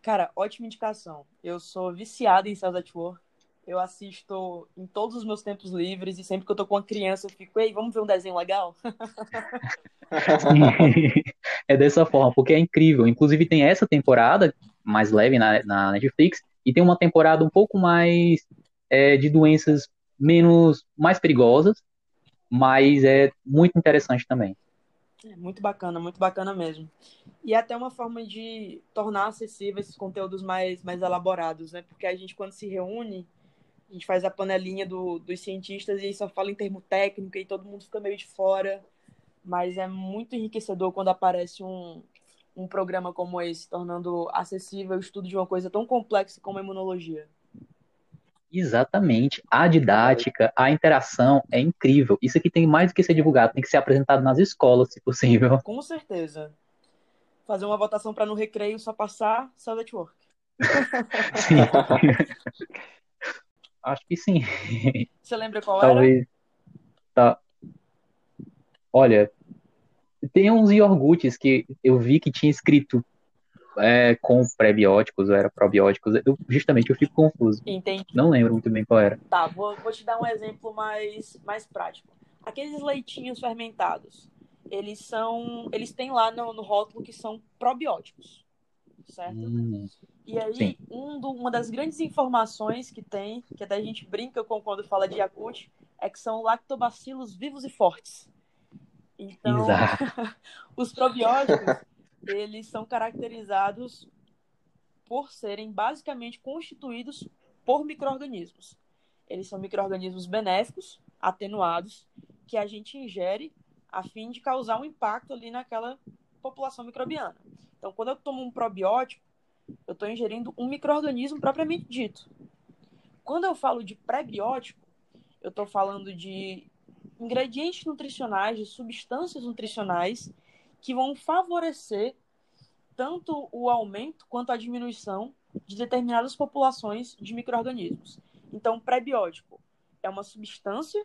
Cara, ótima indicação. Eu sou viciado em Cells at Work. Eu assisto em todos os meus tempos livres e sempre que eu tô com uma criança eu fico, ei, vamos ver um desenho legal? é dessa forma, porque é incrível. Inclusive tem essa temporada mais leve na, na Netflix e tem uma temporada um pouco mais é, de doenças menos mais perigosas, mas é muito interessante também. É muito bacana, muito bacana mesmo. E é até uma forma de tornar acessível esses conteúdos mais, mais elaborados, né? Porque a gente, quando se reúne, a gente faz a panelinha do, dos cientistas e só fala em termo técnico e todo mundo fica meio de fora. Mas é muito enriquecedor quando aparece um, um programa como esse, tornando acessível o estudo de uma coisa tão complexa como a imunologia. Exatamente. A didática, a interação é incrível. Isso aqui tem mais do que ser divulgado, tem que ser apresentado nas escolas, se possível. Com certeza. Fazer uma votação para no recreio só passar Cell Network. Sim. Acho que sim. Você lembra qual Talvez. era? Tá. Olha, tem uns iogurtes que eu vi que tinha escrito é, com prebióticos ou era probióticos. Eu, justamente eu fico confuso. Entendi. Não lembro muito bem qual era. Tá, vou, vou te dar um exemplo mais, mais prático. Aqueles leitinhos fermentados, eles são. Eles têm lá no, no rótulo que são probióticos. Certo? Hum, E aí, um do- uma das grandes informações que tem, que até a gente brinca com quando fala de Yakult, é que são lactobacilos vivos e fortes. Então, Exato. os probióticos, eles são caracterizados por serem basicamente constituídos por micro-organismos. Eles são micro-organismos benéficos, atenuados, que a gente ingere a fim de causar um impacto ali naquela população microbiana. Então, quando eu tomo um probiótico, eu estou ingerindo um micro-organismo propriamente dito. Quando eu falo de pré-biótico, eu estou falando de ingredientes nutricionais, de substâncias nutricionais que vão favorecer tanto o aumento quanto a diminuição de determinadas populações de micro-organismos. Então, pré-biótico é uma substância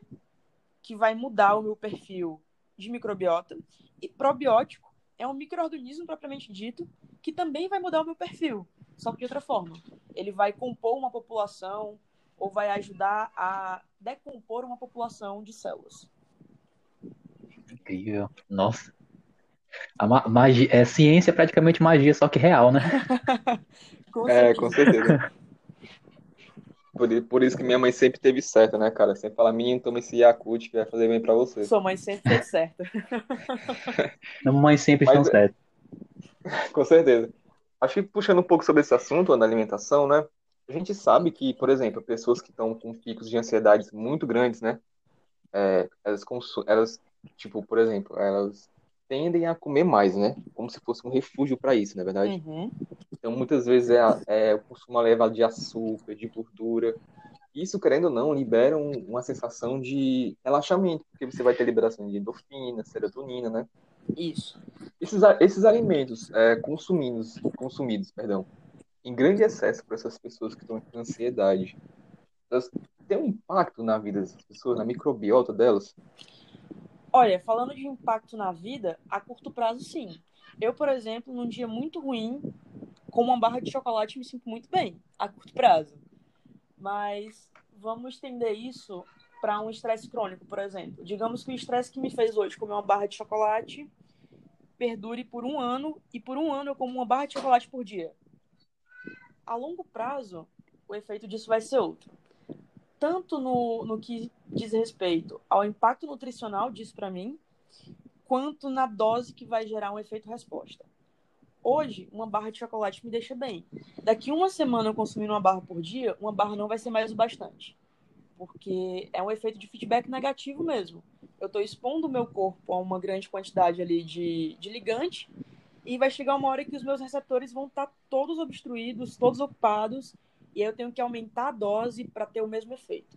que vai mudar o meu perfil de microbiota e probiótico é um micro-organismo propriamente dito que também vai mudar o meu perfil, só que de outra forma. Ele vai compor uma população ou vai ajudar a decompor uma população de células. Incrível. Nossa. A ma magia, é ciência é praticamente magia, só que real, né? Com É, com certeza. Por, por isso que minha mãe sempre teve certo, né, cara? Sempre fala, menino, toma esse Yakult que vai fazer bem pra você. Sua mãe sempre fez certo. Mamães sempre Mas estão é- certas. Com certeza. Acho que puxando um pouco sobre esse assunto da alimentação, né? A gente sabe que, por exemplo, pessoas que estão com picos de ansiedade muito grandes, né? É, elas, consu- elas, tipo, por exemplo, elas tendem a comer mais, né? Como se fosse um refúgio para isso, na verdade. Uhum. Então, muitas vezes é, é o consumo elevado de açúcar, de gordura. Isso, querendo ou não, libera um- uma sensação de relaxamento, porque você vai ter liberação de endorfina, serotonina, né? Isso. Esses, esses alimentos é, consumidos, consumidos, perdão, em grande excesso por essas pessoas que estão com ansiedade, elas têm um impacto na vida dessas pessoas, na microbiota delas? Olha, falando de impacto na vida, a curto prazo, sim. Eu, por exemplo, num dia muito ruim, com uma barra de chocolate, me sinto muito bem, a curto prazo. Mas vamos estender isso para um estresse crônico, por exemplo. Digamos que o estresse que me fez hoje comer uma barra de chocolate perdure por um ano e por um ano eu como uma barra de chocolate por dia. A longo prazo, o efeito disso vai ser outro. Tanto no, no que diz respeito ao impacto nutricional disso para mim, quanto na dose que vai gerar um efeito resposta. Hoje, uma barra de chocolate me deixa bem. Daqui uma semana eu consumindo uma barra por dia, uma barra não vai ser mais o bastante. Porque é um efeito de feedback negativo mesmo. Eu estou expondo o meu corpo a uma grande quantidade ali de, de ligante e vai chegar uma hora que os meus receptores vão estar tá todos obstruídos, todos ocupados, e aí eu tenho que aumentar a dose para ter o mesmo efeito.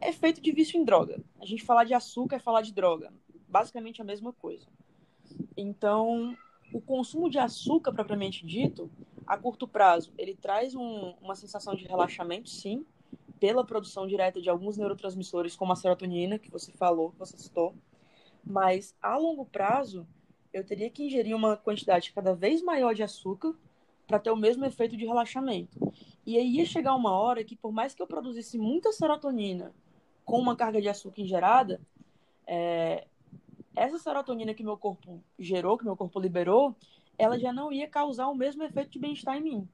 Efeito de vício em droga. A gente falar de açúcar é falar de droga. Basicamente a mesma coisa. Então, o consumo de açúcar, propriamente dito, a curto prazo, ele traz um, uma sensação de relaxamento, sim, pela produção direta de alguns neurotransmissores, como a serotonina, que você falou, que você citou. Mas, a longo prazo, eu teria que ingerir uma quantidade cada vez maior de açúcar para ter o mesmo efeito de relaxamento. E aí ia chegar uma hora que, por mais que eu produzisse muita serotonina com uma carga de açúcar ingerada, é, essa serotonina que meu corpo gerou, que meu corpo liberou, ela já não ia causar o mesmo efeito de bem-estar em mim,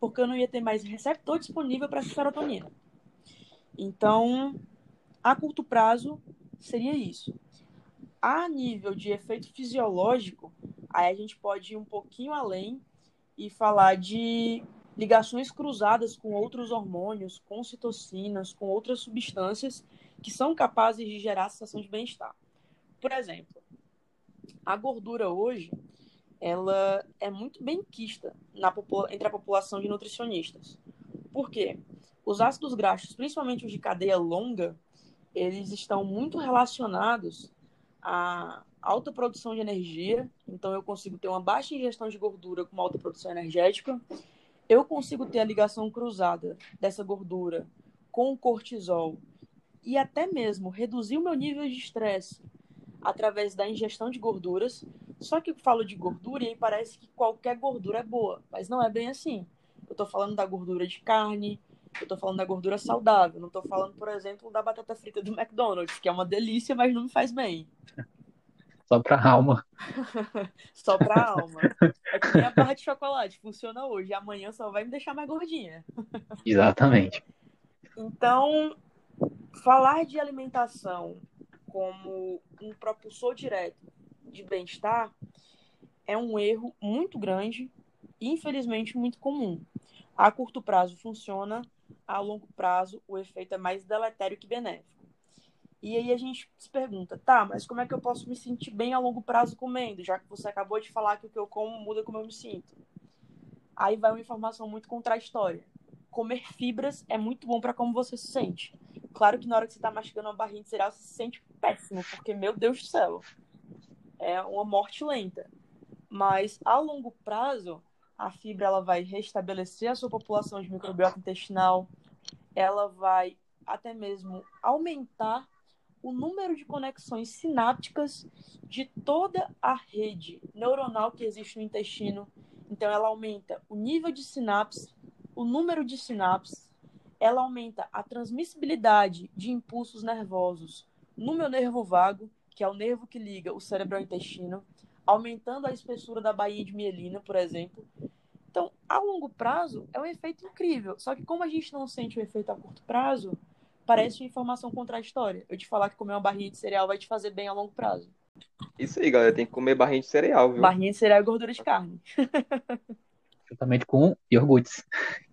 porque eu não ia ter mais receptor disponível para essa serotonina. Então, a curto prazo, seria isso. A nível de efeito fisiológico, aí a gente pode ir um pouquinho além e falar de ligações cruzadas com outros hormônios, com citocinas, com outras substâncias que são capazes de gerar a sensação de bem-estar. Por exemplo, a gordura hoje ela é muito bem quista na, entre a população de nutricionistas. Por quê? Os ácidos graxos, principalmente os de cadeia longa, eles estão muito relacionados à alta produção de energia. Então, eu consigo ter uma baixa ingestão de gordura com uma alta produção energética. Eu consigo ter a ligação cruzada dessa gordura com o cortisol e até mesmo reduzir o meu nível de estresse através da ingestão de gorduras. Só que eu falo de gordura e aí parece que qualquer gordura é boa, mas não é bem assim. Eu estou falando da gordura de carne, eu estou falando da gordura saudável, não estou falando, por exemplo, da batata frita do McDonald's, que é uma delícia, mas não me faz bem. Só pra alma. só pra alma. É que nem a barra de chocolate, funciona hoje, amanhã só vai me deixar mais gordinha. Exatamente. Então, falar de alimentação como um propulsor direto de bem-estar é um erro muito grande e, infelizmente, muito comum. A curto prazo funciona, a longo prazo o efeito é mais deletério que benéfico. E aí a gente se pergunta, tá, mas como é que eu posso me sentir bem a longo prazo comendo, já que você acabou de falar que o que eu como muda como eu me sinto? Aí vai uma informação muito contraditória. Comer fibras é muito bom para como você se sente. Claro que na hora que você está mastigando uma barrinha de cereal, você se sente péssimo, porque, meu Deus do céu, é uma morte lenta. Mas, a longo prazo, a fibra ela vai restabelecer a sua população de microbiota intestinal, ela vai até mesmo aumentar o número de conexões sinápticas de toda a rede neuronal que existe no intestino. Então, ela aumenta o nível de sinapse, o número de sinapses, ela aumenta a transmissibilidade de impulsos nervosos no meu nervo vago, que é o nervo que liga o cérebro ao intestino, aumentando a espessura da baía de mielina, por exemplo. Então, a longo prazo, é um efeito incrível. Só que como a gente não sente o efeito a curto prazo, parece uma informação contraditória. Eu te falar que comer uma barrinha de cereal vai te fazer bem a longo prazo. Isso aí, galera. Tem que comer barrinha de cereal, viu? Barrinha de cereal e gordura de carne. Juntamente com iogurtes.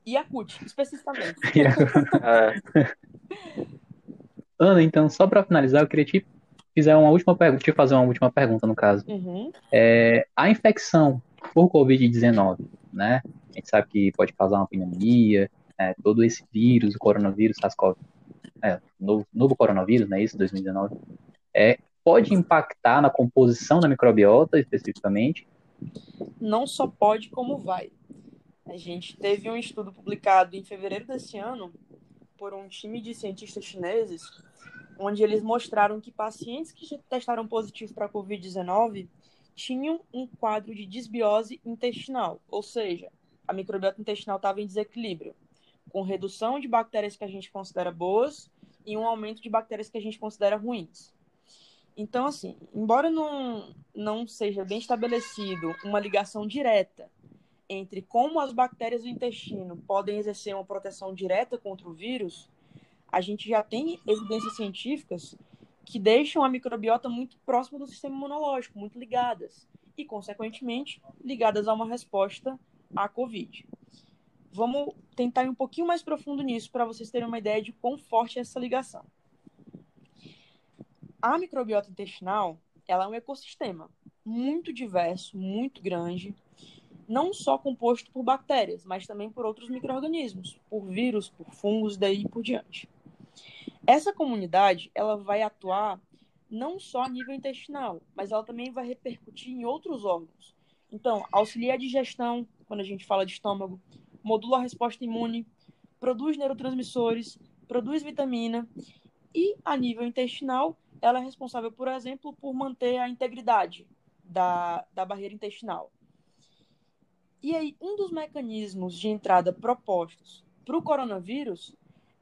E Yakut, especificamente. é. Ana, então, só para finalizar, eu queria te fazer uma última pergunta, te fazer uma última pergunta, no caso. Uhum. É, a infecção por Covid-19, né? A gente sabe que pode causar uma pneumonia, né? todo esse vírus, o coronavírus, SARS-CoV, é, novo, novo coronavírus, né? Isso, 2019, é, pode impactar na composição da microbiota, especificamente? Não só pode, como vai. A gente teve um estudo publicado em fevereiro desse ano por um time de cientistas chineses, onde eles mostraram que pacientes que testaram positivo para a Covid-19 tinham um quadro de desbiose intestinal, ou seja, a microbiota intestinal estava em desequilíbrio, com redução de bactérias que a gente considera boas e um aumento de bactérias que a gente considera ruins. Então, assim, embora não, não seja bem estabelecido uma ligação direta entre como as bactérias do intestino podem exercer uma proteção direta contra o vírus, a gente já tem evidências científicas que deixam a microbiota muito próxima do sistema imunológico, muito ligadas, e, consequentemente, ligadas a uma resposta à Covid. Vamos tentar ir um pouquinho mais profundo nisso para vocês terem uma ideia de quão forte é essa ligação. A microbiota intestinal ela é um ecossistema muito diverso, muito grande, não só composto por bactérias, mas também por outros micro-organismos, por vírus, por fungos, daí por diante. Essa comunidade ela vai atuar não só a nível intestinal, mas ela também vai repercutir em outros órgãos. Então, auxilia a digestão, quando a gente fala de estômago, modula a resposta imune, produz neurotransmissores, produz vitamina e a nível intestinal, ela é responsável, por exemplo, por manter a integridade da, da barreira intestinal. E aí, um dos mecanismos de entrada propostos para o coronavírus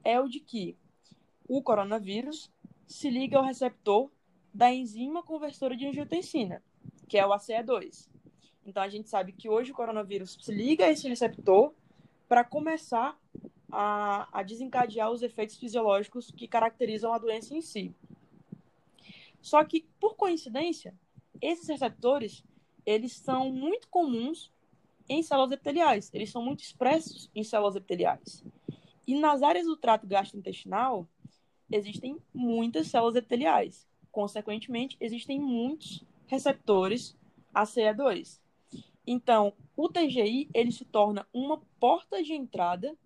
é o de que o coronavírus se liga ao receptor da enzima conversora de angiotensina, que é o ACE2. Então a gente sabe que hoje o coronavírus se liga a esse receptor para começar a, a, desencadear os efeitos fisiológicos que caracterizam a doença em si. Só que, por coincidência, esses receptores eles são muito comuns em células epiteliais, eles são muito expressos em células epiteliais. E nas áreas do trato gastrointestinal, existem muitas células epiteliais. Consequentemente, existem muitos receptores ACE2. Então, o TGI ele se torna uma porta de entrada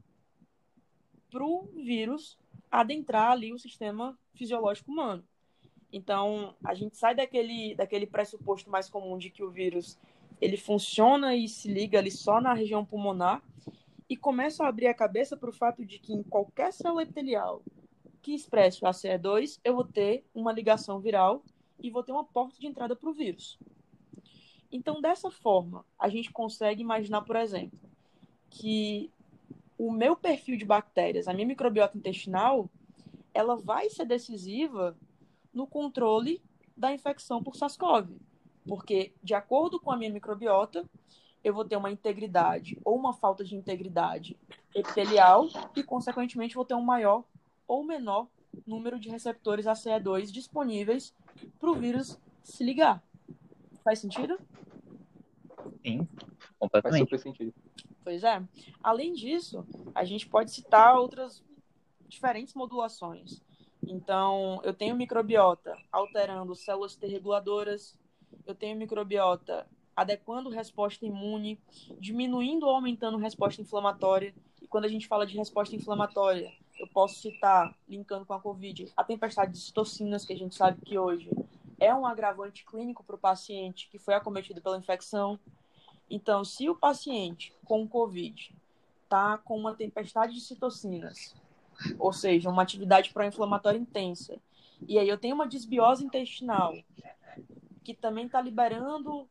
para o vírus adentrar ali o sistema fisiológico humano. Então, a gente sai daquele, daquele pressuposto mais comum de que o vírus ele funciona e se liga ali só na região pulmonar e começa a abrir a cabeça para o fato de que em qualquer célula epitelial que expresse o ACE2, eu vou ter uma ligação viral e vou ter uma porta de entrada para o vírus. Então, dessa forma, a gente consegue imaginar, por exemplo, que o meu perfil de bactérias, a minha microbiota intestinal, ela vai ser decisiva no controle da infecção por SARS-CoV. Porque, de acordo com a minha microbiota, eu vou ter uma integridade ou uma falta de integridade epitelial e, consequentemente, vou ter um maior ou menor número de receptores ACE2 disponíveis para o vírus se ligar. Faz sentido? Sim, completamente. Faz super sentido. Pois é. Além disso, a gente pode citar outras diferentes modulações. Então, eu tenho microbiota alterando células T reguladoras, eu tenho microbiota adequando resposta imune, diminuindo ou aumentando resposta inflamatória. E quando a gente fala de resposta inflamatória, eu posso citar, linkando com a Covid, a tempestade de citocinas, que a gente sabe que hoje é um agravante clínico para o paciente que foi acometido pela infecção. Então, se o paciente com Covid está com uma tempestade de citocinas, ou seja, uma atividade pró-inflamatória intensa, e aí eu tenho uma desbiose intestinal, que também está liberando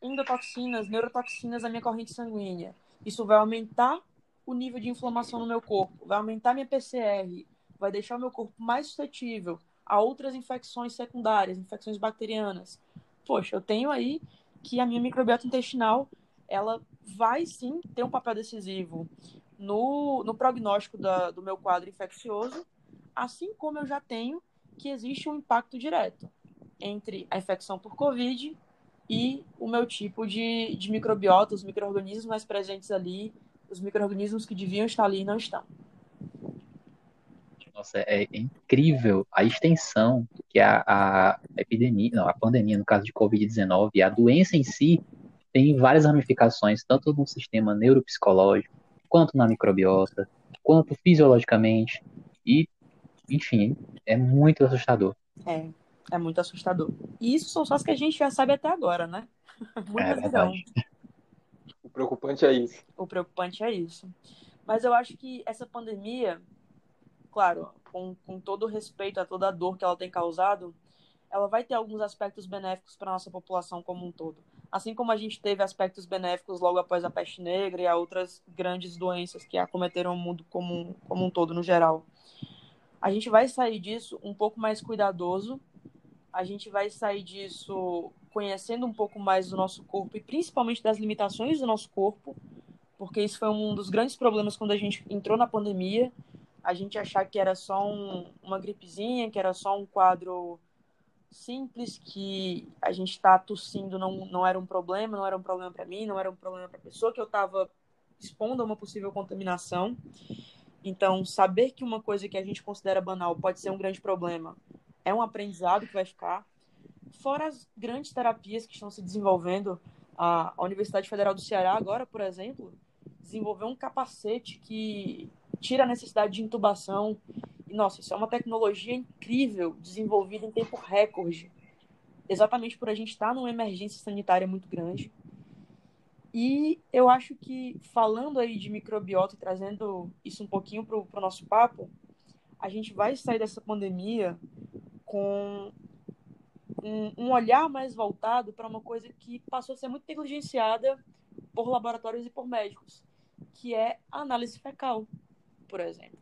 endotoxinas, neurotoxinas na minha corrente sanguínea, isso vai aumentar o nível de inflamação no meu corpo, vai aumentar minha PCR, vai deixar o meu corpo mais suscetível a outras infecções secundárias, infecções bacterianas. Poxa, eu tenho aí que a minha microbiota intestinal, ela vai sim ter um papel decisivo no, no prognóstico da, do meu quadro infeccioso, assim como eu já tenho que existe um impacto direto entre a infecção por Covid e o meu tipo de, de microbiota, os micro-organismos mais presentes ali os micro-organismos que deviam estar ali não estão. Nossa, é, incrível a extensão que a, a epidemia, não, a pandemia, no caso de Covid-19, a doença em si tem várias ramificações, tanto no sistema neuropsicológico, quanto na microbiota, quanto fisiologicamente, e, enfim, é muito assustador. É, é muito assustador. E isso são só as que a gente já sabe até agora, né? Muitas é verdade. O preocupante é isso. O preocupante é isso. Mas eu acho que essa pandemia, claro, com, com todo o respeito a toda a dor que ela tem causado, ela vai ter alguns aspectos benéficos para a nossa população como um todo. Assim como a gente teve aspectos benéficos logo após a peste negra e a outras grandes doenças que acometeram o mundo como, como um todo, no geral. A gente vai sair disso um pouco mais cuidadoso a gente vai sair disso conhecendo um pouco mais do nosso corpo e principalmente das limitações do nosso corpo, porque isso foi um dos grandes problemas quando a gente entrou na pandemia. A gente achar que era só um, uma gripezinha, que era só um quadro simples, que a gente está tossindo não, não era um problema, não era um problema para mim, não era um problema para a pessoa que eu estava expondo a uma possível contaminação. Então, saber que uma coisa que a gente considera banal pode ser um grande problema é um aprendizado que vai ficar. Fora as grandes terapias que estão se desenvolvendo, a, Universidade Federal do Ceará, agora, por exemplo, desenvolveu um capacete que tira a necessidade de intubação. E, nossa, isso é uma tecnologia incrível, desenvolvida em tempo recorde, exatamente por a gente estar numa emergência sanitária muito grande. E eu acho que, falando aí de microbiota e trazendo isso um pouquinho para o nosso papo, a gente vai sair dessa pandemia com um, um olhar mais voltado para uma coisa que passou a ser muito negligenciada por laboratórios e por médicos, que é a análise fecal, por exemplo.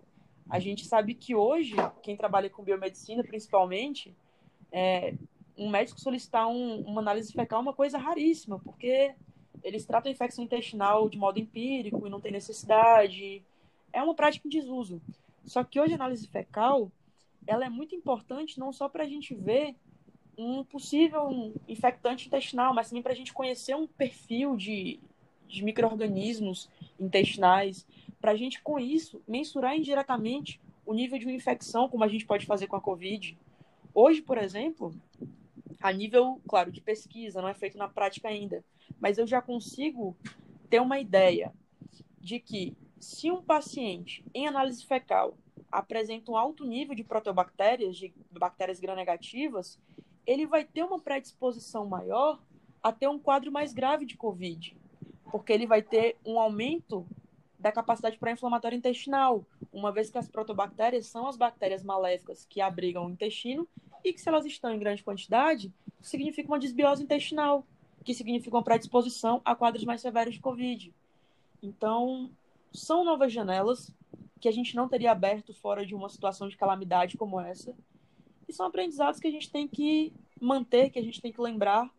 A gente sabe que hoje, quem trabalha com biomedicina, principalmente, é, um médico solicitar um, uma análise fecal é uma coisa raríssima, porque eles tratam a infecção intestinal de modo empírico e não tem necessidade. É uma prática em desuso. Só que hoje a análise fecal ela é muito importante não só para a gente ver um possível infectante intestinal, mas também para a gente conhecer um perfil de, de micro-organismos intestinais, para a gente, com isso, mensurar indiretamente o nível de uma infecção, como a gente pode fazer com a Covid. Hoje, por exemplo, a nível, claro, de pesquisa, não é feito na prática ainda, mas eu já consigo ter uma ideia de que se um paciente em análise fecal apresenta um alto nível de proteobactérias, de bactérias gram-negativas, ele vai ter uma predisposição maior a ter um quadro mais grave de COVID, porque ele vai ter um aumento da capacidade pró-inflamatória intestinal, uma vez que as protobactérias são as bactérias maléficas que abrigam o intestino e que, se elas estão em grande quantidade, significa uma desbiose intestinal, que significa uma predisposição a quadros mais severos de COVID. Então, são novas janelas que a gente não teria aberto fora de uma situação de calamidade como essa. E são aprendizados que a gente tem que manter, que a gente tem que lembrar,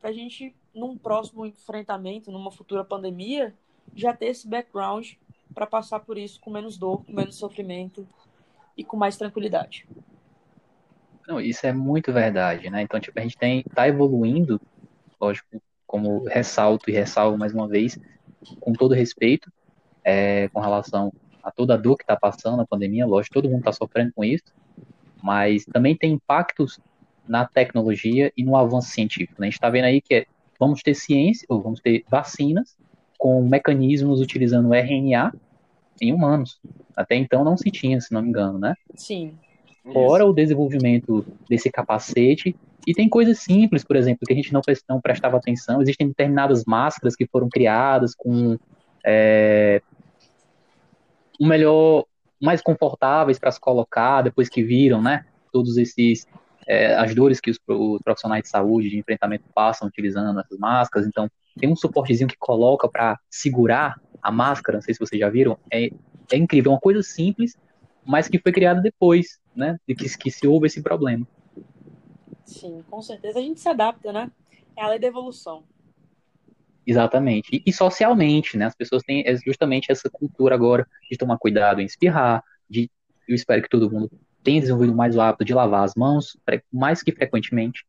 para a gente, num próximo enfrentamento, numa futura pandemia, já ter esse background para passar por isso com menos dor, com menos sofrimento e com mais tranquilidade. Não, isso é muito verdade, né? Então, tipo, a gente tem tá evoluindo, lógico, como ressalto e ressalvo mais uma vez, com todo respeito, é, com relação a toda a dor que está passando a pandemia, lógico, todo mundo está sofrendo com isso, mas também tem impactos na tecnologia e no avanço científico. Né? A gente está vendo aí que é, vamos ter ciência, ou vamos ter vacinas com mecanismos utilizando RNA em humanos. Até então não se tinha, se não me engano, né? Sim. Fora o desenvolvimento desse capacete, e tem coisas simples, por exemplo, que a gente não, não prestava atenção. Existem determinadas máscaras que foram criadas com é, um melhor, mais confortáveis para se colocar depois que viram, né? Todos esses é, as dores que os, os, profissionais de saúde de enfrentamento passam utilizando essas máscaras. Então, tem um suportezinho que coloca para segurar a máscara. Não sei se vocês já viram. É, é incrível, é uma coisa simples, mas que foi criada depois, né? De que, que se houve esse problema. Sim, com certeza a gente se adapta, né? É a lei da evolução. Exatamente. E, e, socialmente, né? As pessoas têm justamente essa cultura agora de tomar cuidado em espirrar, de eu espero que todo mundo tenha desenvolvido mais o hábito de lavar as mãos mais que frequentemente.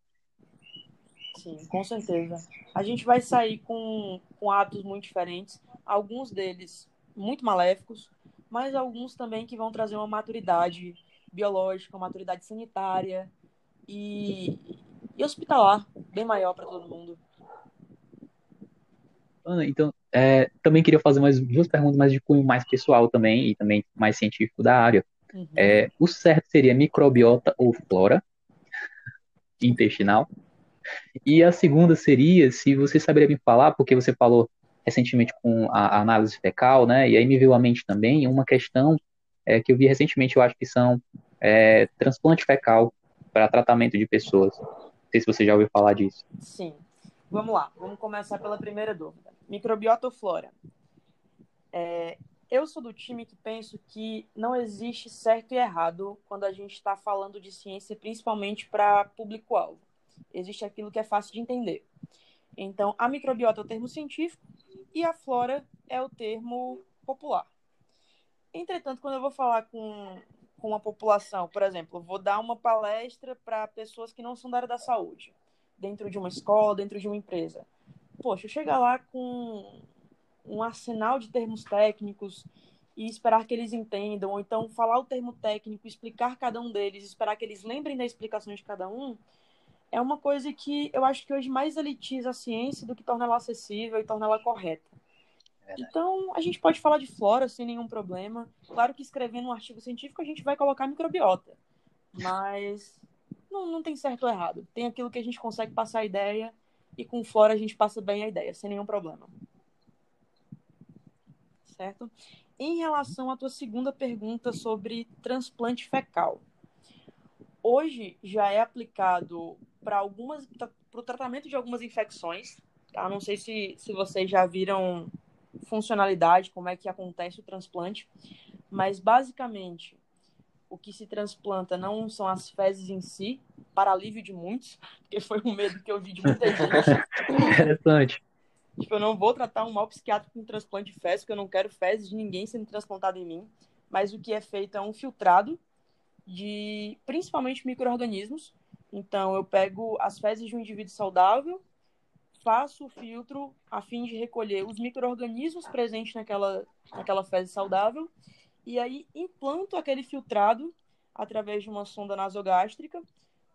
Sim, com certeza. A gente vai sair com, com hábitos muito diferentes, alguns deles muito maléficos, mas alguns também que vão trazer uma maturidade biológica, uma maturidade sanitária e, e hospitalar bem maior para todo mundo. Ana, então, é, também queria fazer mais duas perguntas, mais de cunho mais pessoal também, e também mais científico da área. Uhum. É, o certo seria microbiota ou flora intestinal? E a segunda seria, se você saberia me falar, porque você falou recentemente com a, análise fecal, né, e aí me veio à mente também uma questão é, que eu vi recentemente, eu acho que são é, transplante fecal para tratamento de pessoas. Não sei se você já ouviu falar disso. Sim. Vamos lá, vamos começar pela primeira dúvida. Microbiota ou flora? É, eu sou do time que penso que não existe certo e errado quando a gente está falando de ciência, principalmente para público-alvo. Existe aquilo que é fácil de entender. Então, a microbiota é o termo científico e a flora é o termo popular. Entretanto, quando eu vou falar com, com uma população, por exemplo, vou dar uma palestra para pessoas que não são da área da saúde, dentro de uma escola, dentro de uma empresa. Poxa, chegar lá com um arsenal de termos técnicos e esperar que eles entendam, ou então falar o termo técnico, explicar cada um deles, esperar que eles lembrem da explicação de cada um, é uma coisa que eu acho que hoje mais elitiza a ciência do que torna ela acessível e torna ela correta. É então, a gente pode falar de flora sem nenhum problema. Claro que escrevendo um artigo científico a gente vai colocar microbiota, mas não, não tem certo ou errado. Tem aquilo que a gente consegue passar a ideia e com flora a gente passa bem a ideia, sem nenhum problema certo? Em relação à tua segunda pergunta sobre transplante fecal, hoje já é aplicado para algumas para o tratamento de algumas infecções. Tá? Não sei se, se vocês já viram funcionalidade, como é que acontece o transplante, mas basicamente o que se transplanta não são as fezes em si, para alívio de muitos, porque foi um medo que eu vi de muita gente. Interessante. Tipo, eu não vou tratar um mal psiquiátrico com transplante de fezes, porque eu não quero fezes de ninguém sendo transplantado em mim. Mas o que é feito é um filtrado de principalmente micro-organismos. Então, eu pego as fezes de um indivíduo saudável, faço o filtro a fim de recolher os micro-organismos presentes naquela, naquela fezes saudável, e aí implanto aquele filtrado através de uma sonda nasogástrica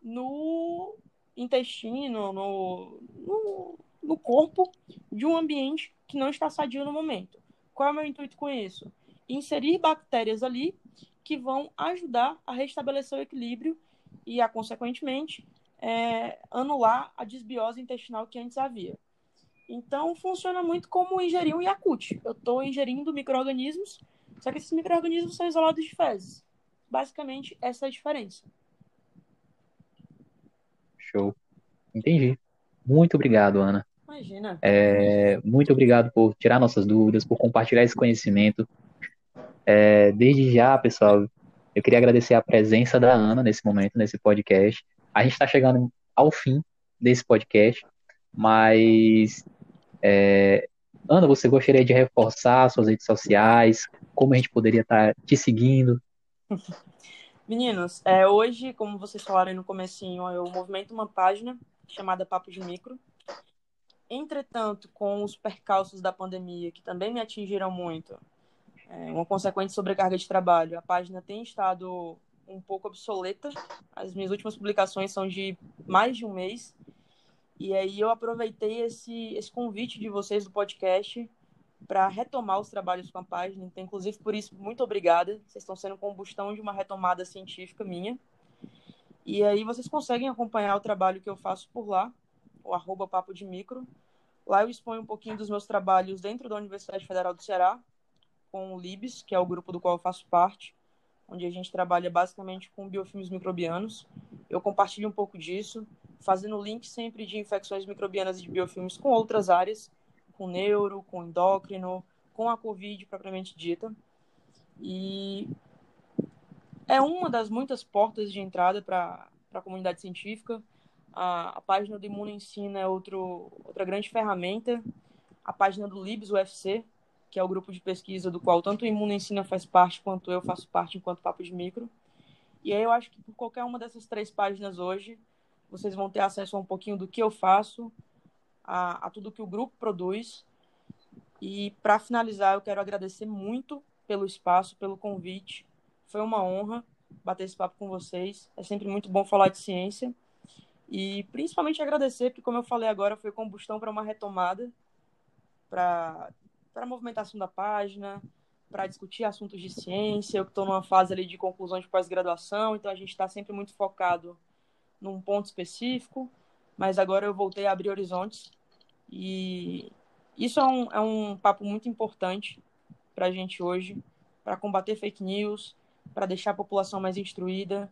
no intestino, no, no, no corpo de um ambiente que não está sadio no momento. Qual é o meu intuito com isso? Inserir bactérias ali que vão ajudar a restabelecer o equilíbrio e, a, consequentemente, é, anular a desbiose intestinal que antes havia. Então, funciona muito como ingerir um Yakult. Eu estou ingerindo micro-organismos, só que esses micro-organismos são isolados de fezes. Basicamente, essa é a diferença. Show. Entendi. Muito obrigado, Ana. Imagina. É, muito obrigado por tirar nossas dúvidas, por compartilhar esse conhecimento. É, desde já, pessoal, eu queria agradecer a presença da Ana nesse momento, nesse podcast. A gente está chegando ao fim desse podcast, mas é, Ana, você gostaria de reforçar suas redes sociais? Como a gente poderia estar tá te seguindo? Meninos, é, hoje, como vocês falaram no comecinho, eu movimento uma página chamada Papo de Micro, Entretanto, com os percalços da pandemia, que também me atingiram muito, é, uma consequente sobrecarga de trabalho, a página tem estado um pouco obsoleta. As minhas últimas publicações são de mais de um mês. E aí eu aproveitei esse, esse convite de vocês do podcast para retomar os trabalhos com a página. Então, inclusive, por isso, muito obrigada. Vocês estão sendo combustão de uma retomada científica minha. E aí vocês conseguem acompanhar o trabalho que eu faço por lá o arroba Papo de Micro. Lá eu exponho um pouquinho dos meus trabalhos dentro da Universidade Federal do Ceará, com o LIBS, que é o grupo do qual eu faço parte, onde a gente trabalha basicamente com biofilmes microbianos. Eu compartilho um pouco disso, fazendo link sempre de infecções microbianas e de biofilmes com outras áreas, com neuro, com endócrino, com a Covid propriamente dita. E é uma das muitas portas de entrada para a comunidade científica. A, a página do Imuno Ensina é outro, outra grande ferramenta. A página do Libs UFC, que é o grupo de pesquisa do qual tanto o Imuno Ensina faz parte, quanto eu faço parte enquanto Papo de Micro. E aí eu acho que por qualquer uma dessas três páginas hoje, vocês vão ter acesso a um pouquinho do que eu faço, a, a tudo que o grupo produz. E para finalizar, eu quero agradecer muito pelo espaço, pelo convite. Foi uma honra bater esse papo com vocês. É sempre muito bom falar de ciência. E principalmente agradecer, porque, como eu falei agora, foi combustão para uma retomada, para a movimentação da página, para discutir assuntos de ciência. Eu estou numa fase ali de conclusão de pós-graduação, então a gente está sempre muito focado num ponto específico, mas agora eu voltei a abrir horizontes. E isso é um, é um papo muito importante para a gente hoje, para combater fake news, para deixar a população mais instruída,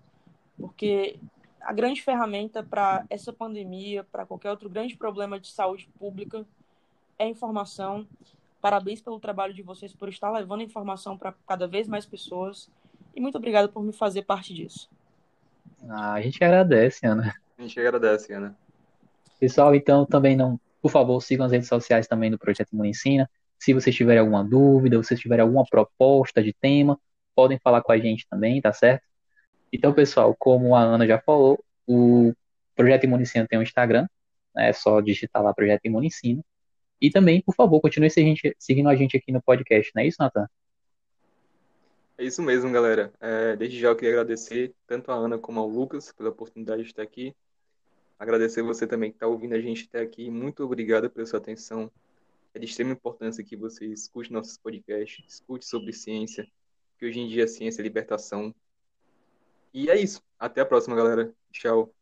porque a grande ferramenta para essa pandemia, para qualquer outro grande problema de saúde pública, é informação. Parabéns pelo trabalho de vocês por estar levando informação para cada vez mais pessoas. E muito obrigado por me fazer parte disso. Ah, a gente agradece, Ana. A gente agradece, Ana. Pessoal, então também não, por favor, sigam as redes sociais também do Projeto Imunicina. Se vocês tiverem alguma dúvida, vocês tiverem alguma proposta de tema, podem falar com a gente também, tá certo? Então, pessoal, como a Ana já falou, o Projeto Imunicina tem um Instagram, né, é só digitar lá Projeto Imunicina. E também, por favor, continue seguindo a gente aqui no podcast, não é isso, Nathan? É isso mesmo, galera. É, desde já eu queria agradecer tanto a Ana como ao Lucas pela oportunidade de estar aqui. Agradecer você também que está ouvindo a gente até aqui. Muito obrigado pela sua atenção. É de extrema importância que você escute nossos podcasts, escute sobre ciência, que hoje em dia a ciência é libertação. E é isso. Até a próxima, galera. Tchau.